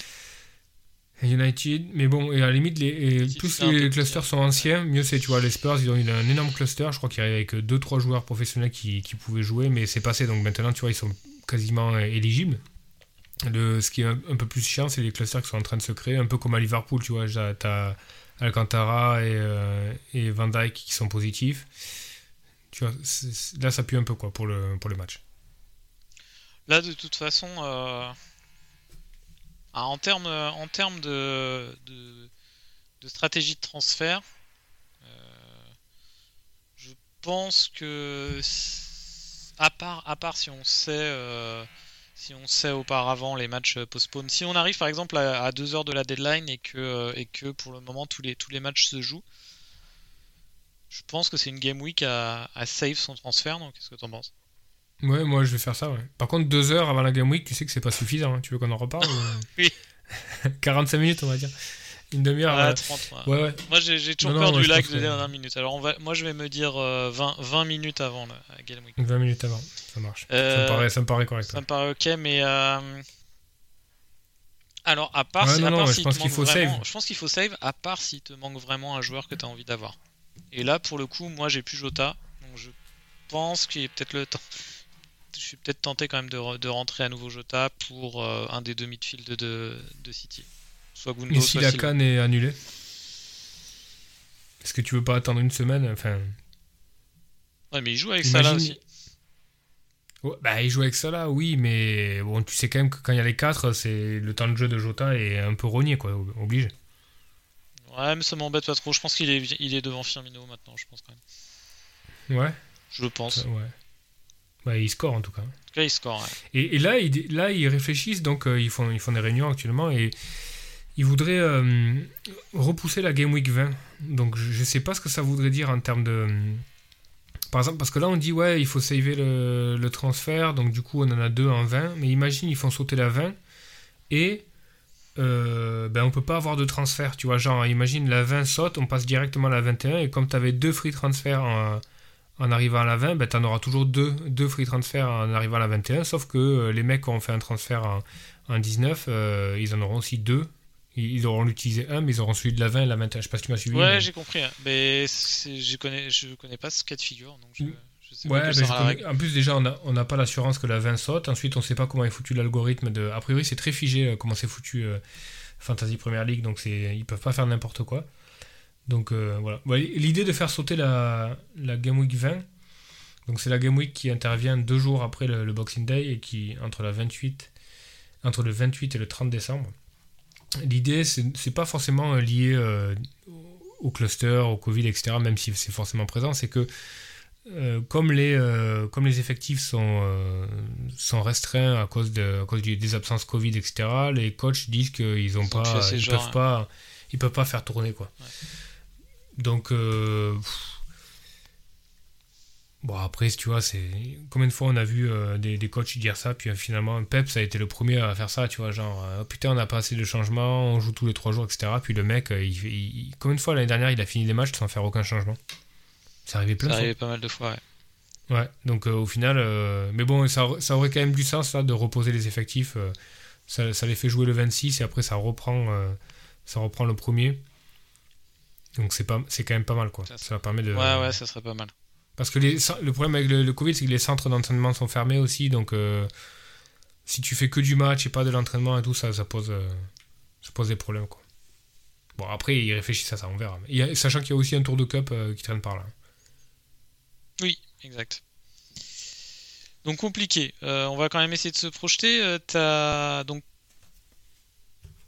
United. Mais bon, et à la limite, les, et plus les clusters sont anciens, mieux c'est. Tu vois, les Spurs, ils ont eu un énorme cluster. Je crois qu'il y avait avec 2-3 joueurs professionnels qui, qui pouvaient jouer, mais c'est passé. Donc maintenant, tu vois, ils sont quasiment éligibles. Le, ce qui est un, un peu plus chiant, c'est les clusters qui sont en train de se créer, un peu comme à Liverpool, tu vois. T'as Alcantara et, euh, et Van Dijk qui sont positifs. Là, ça pue un peu, quoi, pour le, pour le match.
Là, de toute façon, euh, ah, en termes en termes de, de, de stratégie de transfert, euh, je pense que à part à part si on sait euh, si on sait auparavant les matchs postponed, si on arrive par exemple à, à 2 heures de la deadline et que euh, et que pour le moment tous les tous les matchs se jouent, je pense que c'est une game week à, à save son transfert. Donc, qu'est-ce que t'en penses?
Ouais, moi je vais faire ça, ouais. Par contre, deux heures avant la Game Week, tu sais que c'est pas suffisant. hein. Tu veux qu'on en reparle ou-
Oui.
45 minutes, on va dire. Une demi-heure.
Ah,
euh,
30, ouais.
Ouais, ouais.
Moi j'ai toujours
Non,
peur
non,
du lag de dernière minute. Alors on va, moi je vais me dire euh, 20, 20 minutes avant la, Game Week.
20 minutes avant. Ça marche. Ça,
Euh,
me paraît, ça me paraît correct.
Ça me paraît ok, mais euh, alors à part, si,
non,
à part
je pense qu'il faut
vraiment-
save.
je pense qu'il faut save. À part s'il te manque vraiment un joueur que tu as envie d'avoir. Et là pour le coup, moi j'ai plus Jota, donc je pense qu'il est peut-être le temps. Je suis peut-être tenté quand même de, re- de rentrer à nouveau Jota pour euh, un des deux midfield de, de, de City. Soit Gundo,
Et si
soit
la
Silva.
canne est annulée? Est-ce que tu veux pas attendre une semaine? Enfin.
Ouais, mais il joue avec ça là aussi.
Ouais, bah, il joue avec ça là, oui, mais bon, tu sais quand même que quand il y a les 4, c'est le temps de jeu de Jota est un peu rogné, quoi, obligé.
Ouais, mais ça m'embête pas trop. Je pense qu'il est, il est devant Firmino maintenant, je pense quand même.
Ouais,
Je le pense.
ouais. Ouais, il score en tout cas.
En tout cas, il score. ouais.
Et, et là, ils, là, ils réfléchissent, donc euh, ils, font, ils font des réunions actuellement et ils voudraient euh, repousser la Game Week 20. Donc je ne sais pas ce que ça voudrait dire en termes de. euh, Par exemple, parce que là on dit ouais, il faut saver le, le transfert, donc du coup on en a deux en 20, mais imagine ils font sauter la 20 et euh, ben on peut pas avoir de transfert, tu vois. Genre, imagine la 20 saute, on passe directement à la 21 et comme tu avais deux free transferts en, en arrivant à la 20, ben, tu en auras toujours deux, deux free transferts en arrivant à la 21, sauf que euh, les mecs qui ont fait un transfert en, en 19, euh, ils en auront aussi deux. Ils, ils auront l'utilisé un, mais ils auront celui de la 20 et la 21. Je sais pas si tu m'as suivi.
Ouais,
mais-
j'ai compris. hein. Mais je connais, je connais pas ce cas de figure, donc je,
Ouais, connais- en plus déjà on n'a pas l'assurance que la 20 saute. Ensuite on sait pas comment est foutu l'algorithme de. A priori c'est très figé euh, comment c'est foutu euh, Fantasy Premier League, donc ils peuvent pas faire n'importe quoi. Donc euh, voilà. L'idée de faire sauter la, la Game Week 20, donc c'est la Game Week qui intervient deux jours après le, le Boxing Day et qui entre la 28 entre le 28 et le 30 décembre. L'idée c'est pas forcément lié euh, au cluster, au Covid, etc. Même si c'est forcément présent, c'est que euh, comme, les, euh, comme les effectifs sont, euh, sont restreints à cause, de, à cause du- des absences Covid, etc., les coachs disent qu'ils pas, peuvent
hein.
ils peuvent pas faire tourner quoi.
Ouais.
Donc bon après tu vois c'est combien de fois on a vu des, des coachs dire ça puis finalement Pep ça a été le premier à faire ça tu vois genre euh, putain on n'a pas assez de changements on joue tous les trois jours etc puis le mec il, il- combien de fois l'année dernière il a fini les matchs sans faire aucun changement? Plein
Ça
de fois
arrive pas mal de fois, ouais.
Ouais, donc euh, au final, euh, mais bon, ça, ça, aurait quand même du sens là, de reposer les effectifs. euh, ça, ça les fait jouer le 26 et après ça reprend, ça reprend le premier. Donc c'est pas, c'est quand même pas mal quoi.
Ça,
Ça, permet de.
Ouais, ouais, ça serait pas mal.
Parce que les, le problème avec le, le Covid, c'est que les centres d'entraînement sont fermés aussi, donc si tu fais que du match et pas de l'entraînement et tout, ça, ça pose, ça pose des problèmes quoi. Bon après ils réfléchissent à ça, on verra. Sachant qu'il y a aussi un tour de cup qui traîne par là.
Oui, exact. Donc compliqué. Euh, on va quand même essayer de se projeter. Euh, t'as donc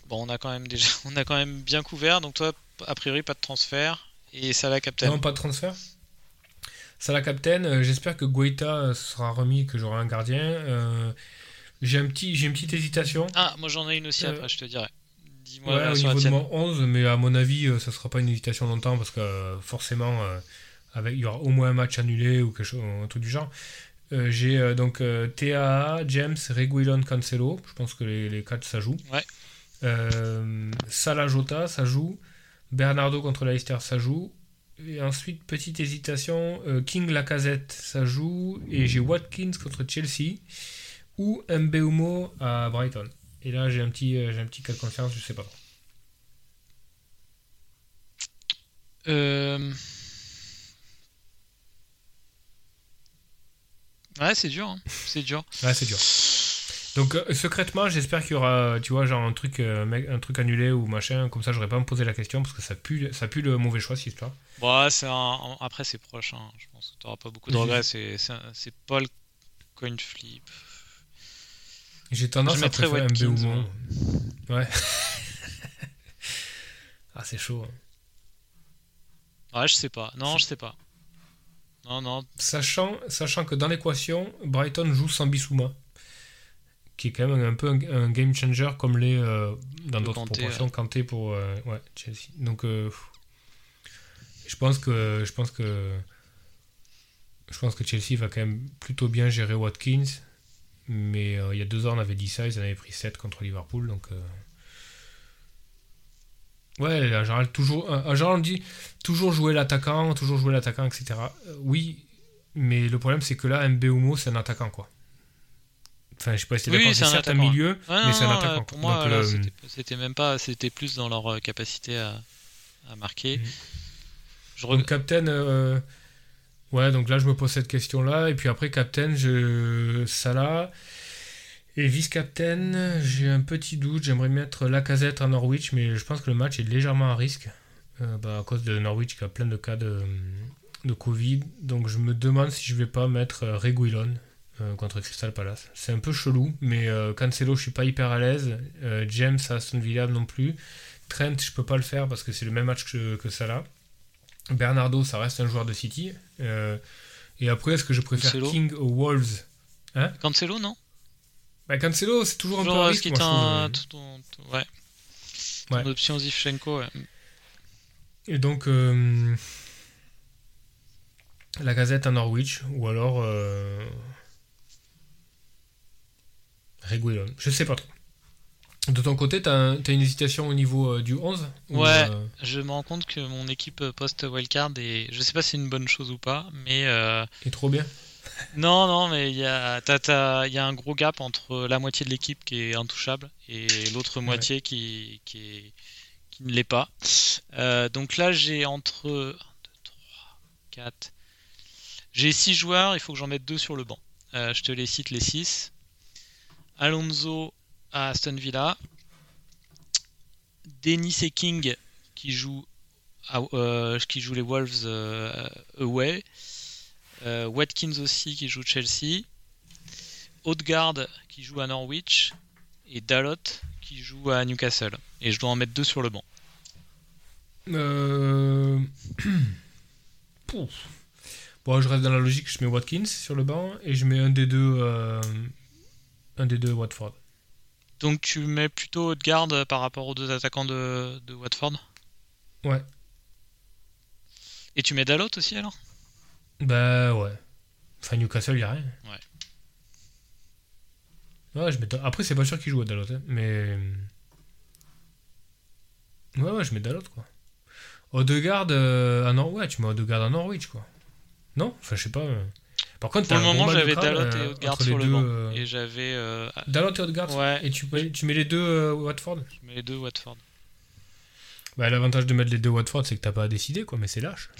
bon, on a quand même déjà, on a quand même bien couvert. Donc toi, a priori, pas de transfert et ça la captain.
Non, pas de transfert. Salah Captain, euh, j'espère que Guaita euh, sera remis, que j'aurai un gardien. Euh, j'ai un petit, j'ai une petite hésitation.
Ah, moi j'en ai une aussi après, je te dirai. Dis-moi
Ouais, au niveau de mon 11, mais à mon avis, ça sera pas une hésitation longtemps parce que forcément, avec, il y aura au moins un match annulé ou quelque chose, un truc du genre. Euh, j'ai euh, donc euh, TAA, James, Reguilon, Cancelo. Je pense que les, les 4 ça joue.
Ouais.
Euh, Salah Jota, ça joue. Bernardo contre Leicester, ça joue. Et ensuite, petite hésitation, King Lacazette, ça joue. Et j'ai Watkins contre Chelsea. Ou Mbeumo à Brighton. Et là, j'ai un petit, j'ai un petit cas de confiance, je sais pas.
Euh, Ouais, c'est dur, hein. c'est dur.
Ouais, c'est dur. Donc euh, secrètement, j'espère qu'il y aura, tu vois, genre un truc, euh, un truc annulé ou machin, comme ça, j'aurais pas à me poser la question parce que ça pue, ça pue le mauvais choix cette histoire.
Bon, ouais, c'est un... après c'est proche, hein. je pense t'auras pas beaucoup de regrets. C'est c'est c'est pas le coin flip.
J'ai tendance
Je
à préférer un
Watkins,
Mbeumo. Ouais. ah, c'est chaud. hein.
Ouais, je sais pas. Non, je sais pas. Non, non.
Sachant, sachant que dans l'équation, Brighton joue sans Bissouma, qui est quand même un peu un, un game changer comme les euh, dans d'autres proportions Kanté pour euh, ouais, Chelsea. Donc euh, je pense que je pense que je pense que Chelsea va quand même plutôt bien gérer Watkins, mais il y a deux ans on avait dit ça, ils en avaient pris 7 contre Liverpool, donc Ouais, en général, toujours, en général, on dit toujours jouer l'attaquant, toujours jouer l'attaquant, etc. Euh, oui, mais le problème, c'est que là, Mbeumo, c'est un attaquant, quoi. Enfin, je sais pas si
Oui, c'est un attaquant.
milieu, mais c'est un attaquant.
euh. Pour moi,
euh,
c'était- même pas, c'était plus dans leur capacité à, à marquer.
Mhm.
Je
Donc Captain, euh, ouais, donc là je me pose cette question-là, et puis après Captain, je Salah, et vice-captain, j'ai un petit doute, j'aimerais mettre Lacazette à Norwich, mais je pense que le match est légèrement à risque, euh, bah, à cause de Norwich qui a plein de cas de, de Covid, donc je me demande si je vais pas mettre euh, Reguilon euh, contre Crystal Palace. C'est un peu chelou, mais euh, Cancelo je suis pas hyper à l'aise, James à Aston Villa non plus, Trent je peux pas le faire parce que c'est le même match que, que Salah. Bernardo, ça reste un joueur de City. Et après, est-ce que je préfère
Cancelo.
King ou Wolves?
Cancelo, non?
Bah, Cancelo, c'est toujours un peu
est-ce
risque.
qu'il
moi, je
un... ton- ton- Ouais. Ton
Ouais.
option Zivchenko, ouais.
Et donc, euh, la gazette à Norwich, ou alors euh, Reguilon. Je sais pas trop. De ton côté, t'as un- t'as une hésitation au niveau euh, du 11 ou,
Ouais.
euh,
Je me rends compte que mon équipe post-wildcard est. Je sais pas si c'est une bonne chose ou pas, mais. euh,
est trop bien
Non, non, mais il y a, y un gros gap entre la moitié de l'équipe qui est intouchable et l'autre moitié qui, qui, est- qui ne l'est pas. Euh, donc là, j'ai entre 1, 2, 3, 4. J'ai 6 joueurs, il faut que j'en mette 2 sur le banc. Euh, je te les cite les 6. Alonso à Aston Villa. Denis et King qui joue, à- euh, qui joue les Wolves away. Euh, Watkins aussi qui joue Chelsea. Odegaard qui joue à Norwich. Et Dalot qui joue à Newcastle. Et je dois en mettre deux sur le banc.
Euh. Bon, je reste dans la logique, je mets Watkins sur le banc et je mets un des deux, euh, un des deux Watford.
Donc tu mets plutôt Odegaard euh, par rapport aux deux attaquants de, de Watford?
Ouais.
Et tu mets Dalot aussi alors?
Bah ouais. Enfin, Newcastle, il a rien.
Ouais.
Ouais, je mets... Après, c'est pas sûr qu'il joue à Dalot, hein, mais. Ouais, ouais, je mets Dalot, quoi. Odegaard euh, à Norwich, tu mets Odegaard à Norwich, quoi. Non? Enfin, je sais pas. euh. Par contre,
Pour le moment, j'avais Dalot
euh,
et Odegaard
entre
sur le
deux,
banc.
euh,
Et j'avais. euh,
Dalot et Odegaard?
Ouais.
Et tu, mets- tu mets les deux euh, Watford?
Je mets les deux Watford.
Bah, l'avantage de mettre les deux Watford, c'est que t'as pas à décider, quoi, mais c'est lâche.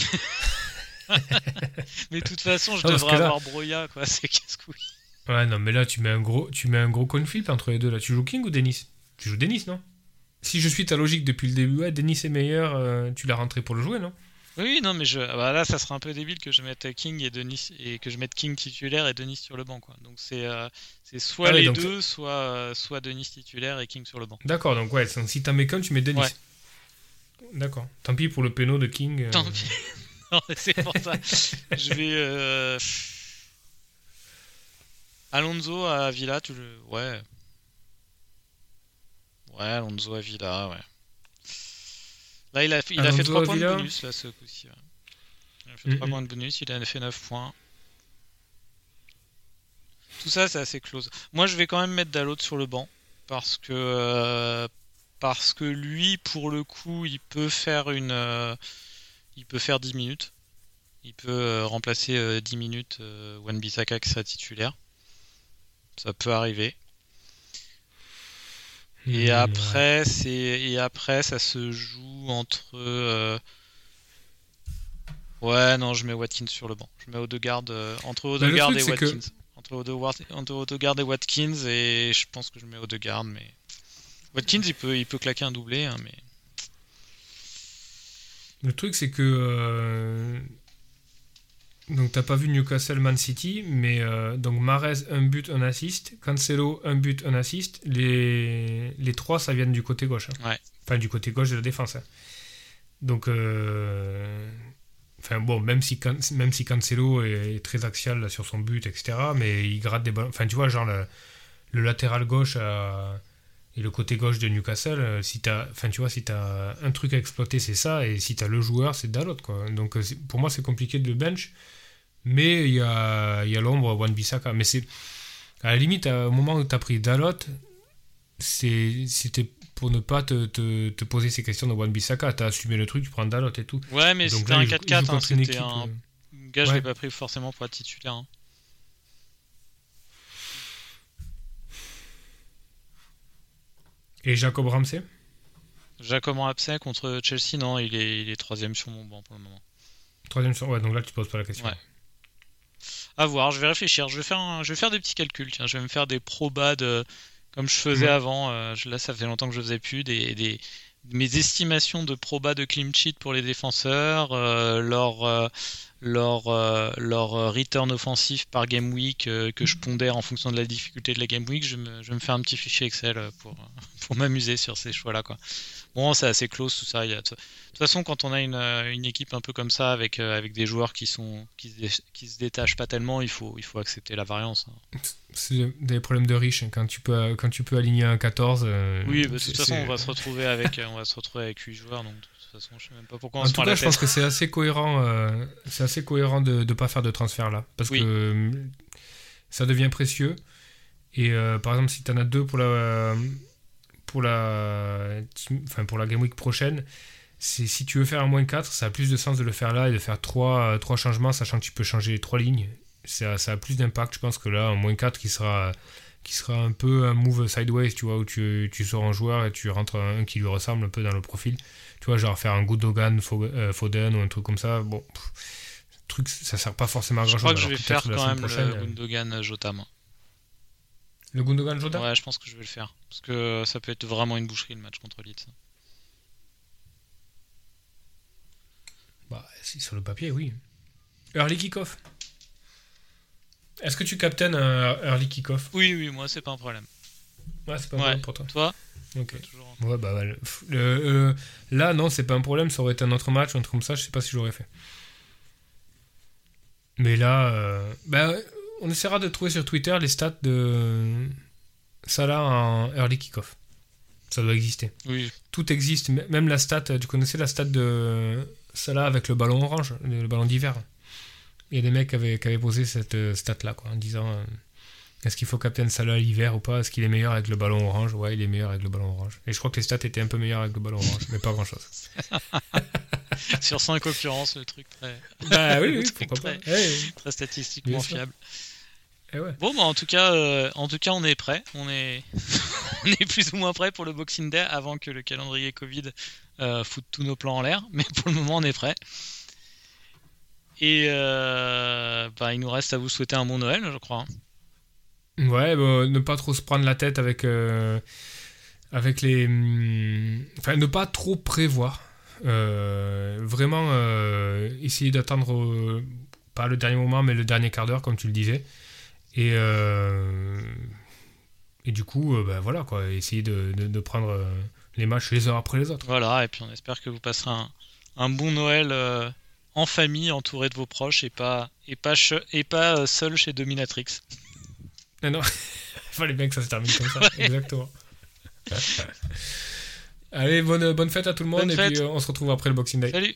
Mais de toute façon, je
Ah,
devrais
là-
avoir Broya, quoi. C'est casse-couille.
Ouais, non, mais là, tu mets un gros, tu mets un gros coin flip entre les deux. Là, tu joues King ou Dennis? Tu joues Dennis, non? Si je suis ta logique depuis le début, ouais, Dennis est meilleur, euh, tu l'as rentré pour le jouer, non?
Oui, non, mais je... ah bah là, ça serait un peu débile que je mette King et Denis et que je mette King titulaire et Denis sur le banc, quoi. Donc c'est euh, c'est soit
Ah
les
donc
deux, soit euh, soit Denis titulaire et King sur le banc.
D'accord, donc ouais, si t'en mets qu'un, tu mets Dennis.
Ouais.
D'accord. Tant pis pour le péno de King. euh,
Tant pis. non, c'est pour ça. je vais euh... Alonso à Villa, tu le ouais. Ouais, Alonso à Villa, ouais. Là, il a fait, il a fait
Alonso
3
à
points de bonus, là, ce coup-ci. ouais. Il a fait
Mm,
3
mm.
points de bonus, il a fait 9 points. Tout ça, c'est assez close. Moi, je vais quand même mettre Dalot sur le banc. Parce que, euh, parce que lui, pour le coup, il peut faire une. euh, il peut faire 10 minutes. Il peut euh, remplacer euh, 10 minutes euh, Wan Bissaka qui sera titulaire. Ça peut arriver. Et
hmm,
après, c'est et après, ça se joue entre. euh, Ouais, non, je mets Watkins sur le banc. Je mets Odegaard euh, entre
Bah,
Odegaard
truc,
et
c'est que-
Watkins. Entre, Odegaard, entre Odegaard et Watkins, et je pense que je mets Odegaard, mais Watkins, il peut, il peut claquer un doublé, hein, mais
Le truc, c'est que. euh, Donc, t'as pas vu Newcastle Man City, mais euh, donc Mares, un but, un assist. Cancelo, un but, un assist. Les, les trois, ça vient du côté gauche. hein.
Ouais.
Enfin, du côté gauche de la défense. hein. Donc. euh, Enfin bon, même si, Can- même si Cancelo est, très axial là, sur son but, etc., mais il gratte des ballons. Enfin, tu vois, genre le, le latéral gauche à- et le côté gauche de Newcastle, euh, si t'as, enfin, tu vois, si t'as un truc à exploiter, c'est ça, et si t'as le joueur, c'est Dalot, quoi. Donc euh, pour moi, c'est compliqué de le bench, mais il y a, y a l'ombre Wan Bissaka. Mais c'est à la limite, au moment où t'as pris Dalot, c'est, c'était pour ne pas te, te, te poser ces questions de Wan Bissaka. T'as assumé le truc, tu prends Dalot et tout.
ouais, mais c'était un
il joue- il joue
4-4, hein, c'était un
euh,
gars, je
ouais.
l'ai pas pris forcément pour être titulaire. hein.
Et Jacob Ramsey?
Jacob absent contre Chelsea, non, il est, il est troisième sur mon banc pour le moment.
Troisième sur... Ouais, donc là, tu poses pas la question.
Ouais. À voir, je vais réfléchir. Je vais faire, un- je vais faire des petits calculs. Tiens, je vais me faire des probas de, comme je faisais
Ouais.
avant. euh, là, ça fait longtemps que je faisais plus des, des mes estimations de probas de clean sheet pour les défenseurs, euh, leur euh, leur euh, leur euh, return offensif par game week euh, que je pondère en fonction de la difficulté de la game week. Je me, je vais me faire un petit fichier Excel euh, pour pour m'amuser sur ces choix-là, quoi. Bon, c'est assez close tout ça. Il y a, de toute façon, quand on a une, une équipe un peu comme ça, avec, euh, avec des joueurs qui, sont, qui, se, dé- qui se détachent pas tellement, il faut, il faut accepter la variance. hein.
C'est des problèmes de riches. hein. Quand tu peux, quand tu peux aligner un 14. euh,
Oui, bah, de toute façon, on va se retrouver avec, on va se retrouver avec 8 joueurs, donc toute façon, je sais même pas pourquoi on
En
se
tout cas, je pense que c'est assez cohérent. euh, c'est assez cohérent de ne pas faire de transfert là, parce
Oui.
que euh, ça devient précieux. Et euh, par exemple, si tu en as deux pour la pour la enfin pour la game week prochaine, c'est si tu veux faire un moins 4, ça a plus de sens de le faire là et de faire trois, trois changements, sachant que tu peux changer les trois lignes. Ça, ça a plus d'impact, je pense, que là, un moins 4 qui sera qui sera un peu un move sideways, tu vois, où tu, tu sors un joueur et tu rentres un qui lui ressemble un peu dans le profil. Tu vois, genre faire un Gundogan, Fo- euh, Foden ou un truc comme ça. Bon, pff, truc, ça sert pas forcément à
Je
grand
crois
chose.
que je vais faire quand même le Gundogan Jota, moi.
Le Gundogan Jota?
Ouais, je pense que je vais le faire. Parce que ça peut être vraiment une boucherie le match contre Leeds.
Bah, si, sur le papier, oui. Early kick-off. Est-ce que tu captaines un early kick-off?
Oui, oui, moi, c'est pas un problème.
Ouais, c'est pas
Ouais.
mal pour toi.
Toi?
Ok.
Toujours.
Ouais, bah, le- le- euh, là, non, c'est pas un problème. Ça aurait été un autre match, un truc comme ça, je sais pas si j'aurais fait. Mais là, euh, bah, on essaiera de trouver sur Twitter les stats de Salah en early kick-off. Ça doit exister.
Oui,
Tout existe, même la stat. Tu connaissais la stat de Salah avec le ballon orange, le, ballon d'hiver? Il y a des mecs qui avaient, qui avaient posé cette euh, stat-là, quoi, en disant euh, est-ce qu'il faut captain Salah l'hiver ou pas? Est-ce qu'il est meilleur avec le ballon orange? Ouais, il est meilleur avec le ballon orange. Et je crois que les stats étaient un peu meilleurs avec le ballon orange, mais pas grand-chose.
sur 5 occurrences, le truc très.
Bah oui, oui
le truc
pourquoi pas.
très, très statistiquement fiable.
eh ouais.
Bon, bah, en tout cas, euh, en tout cas, on est prêt. On est, on est plus ou moins prêt pour le Boxing Day avant que le calendrier Covid euh, foute tous nos plans en l'air. Mais pour le moment, on est prêt. Et euh, bah, il nous reste à vous souhaiter un bon Noël, je crois.
Ouais, bah, ne pas trop se prendre la tête avec, euh, les. hum, Enfin, ne pas trop prévoir. Euh, vraiment, euh, essayer d'attendre pas le dernier moment, mais le dernier quart d'heure, comme tu le disais. Et, et du coup, bah, voilà, quoi, essayer de, prendre les matchs les uns après les autres.
Voilà, et puis on espère que vous passerez un, bon Noël en famille, entouré de vos proches et pas, et pas, et pas seul chez Dominatrix.
Ah non, fallait bien que ça se termine comme ça,
Ouais.
exactement. Allez, bonne, bonne fête à tout le monde,
Bonne
et
fête.
puis euh, on se retrouve après le Boxing Day.
Salut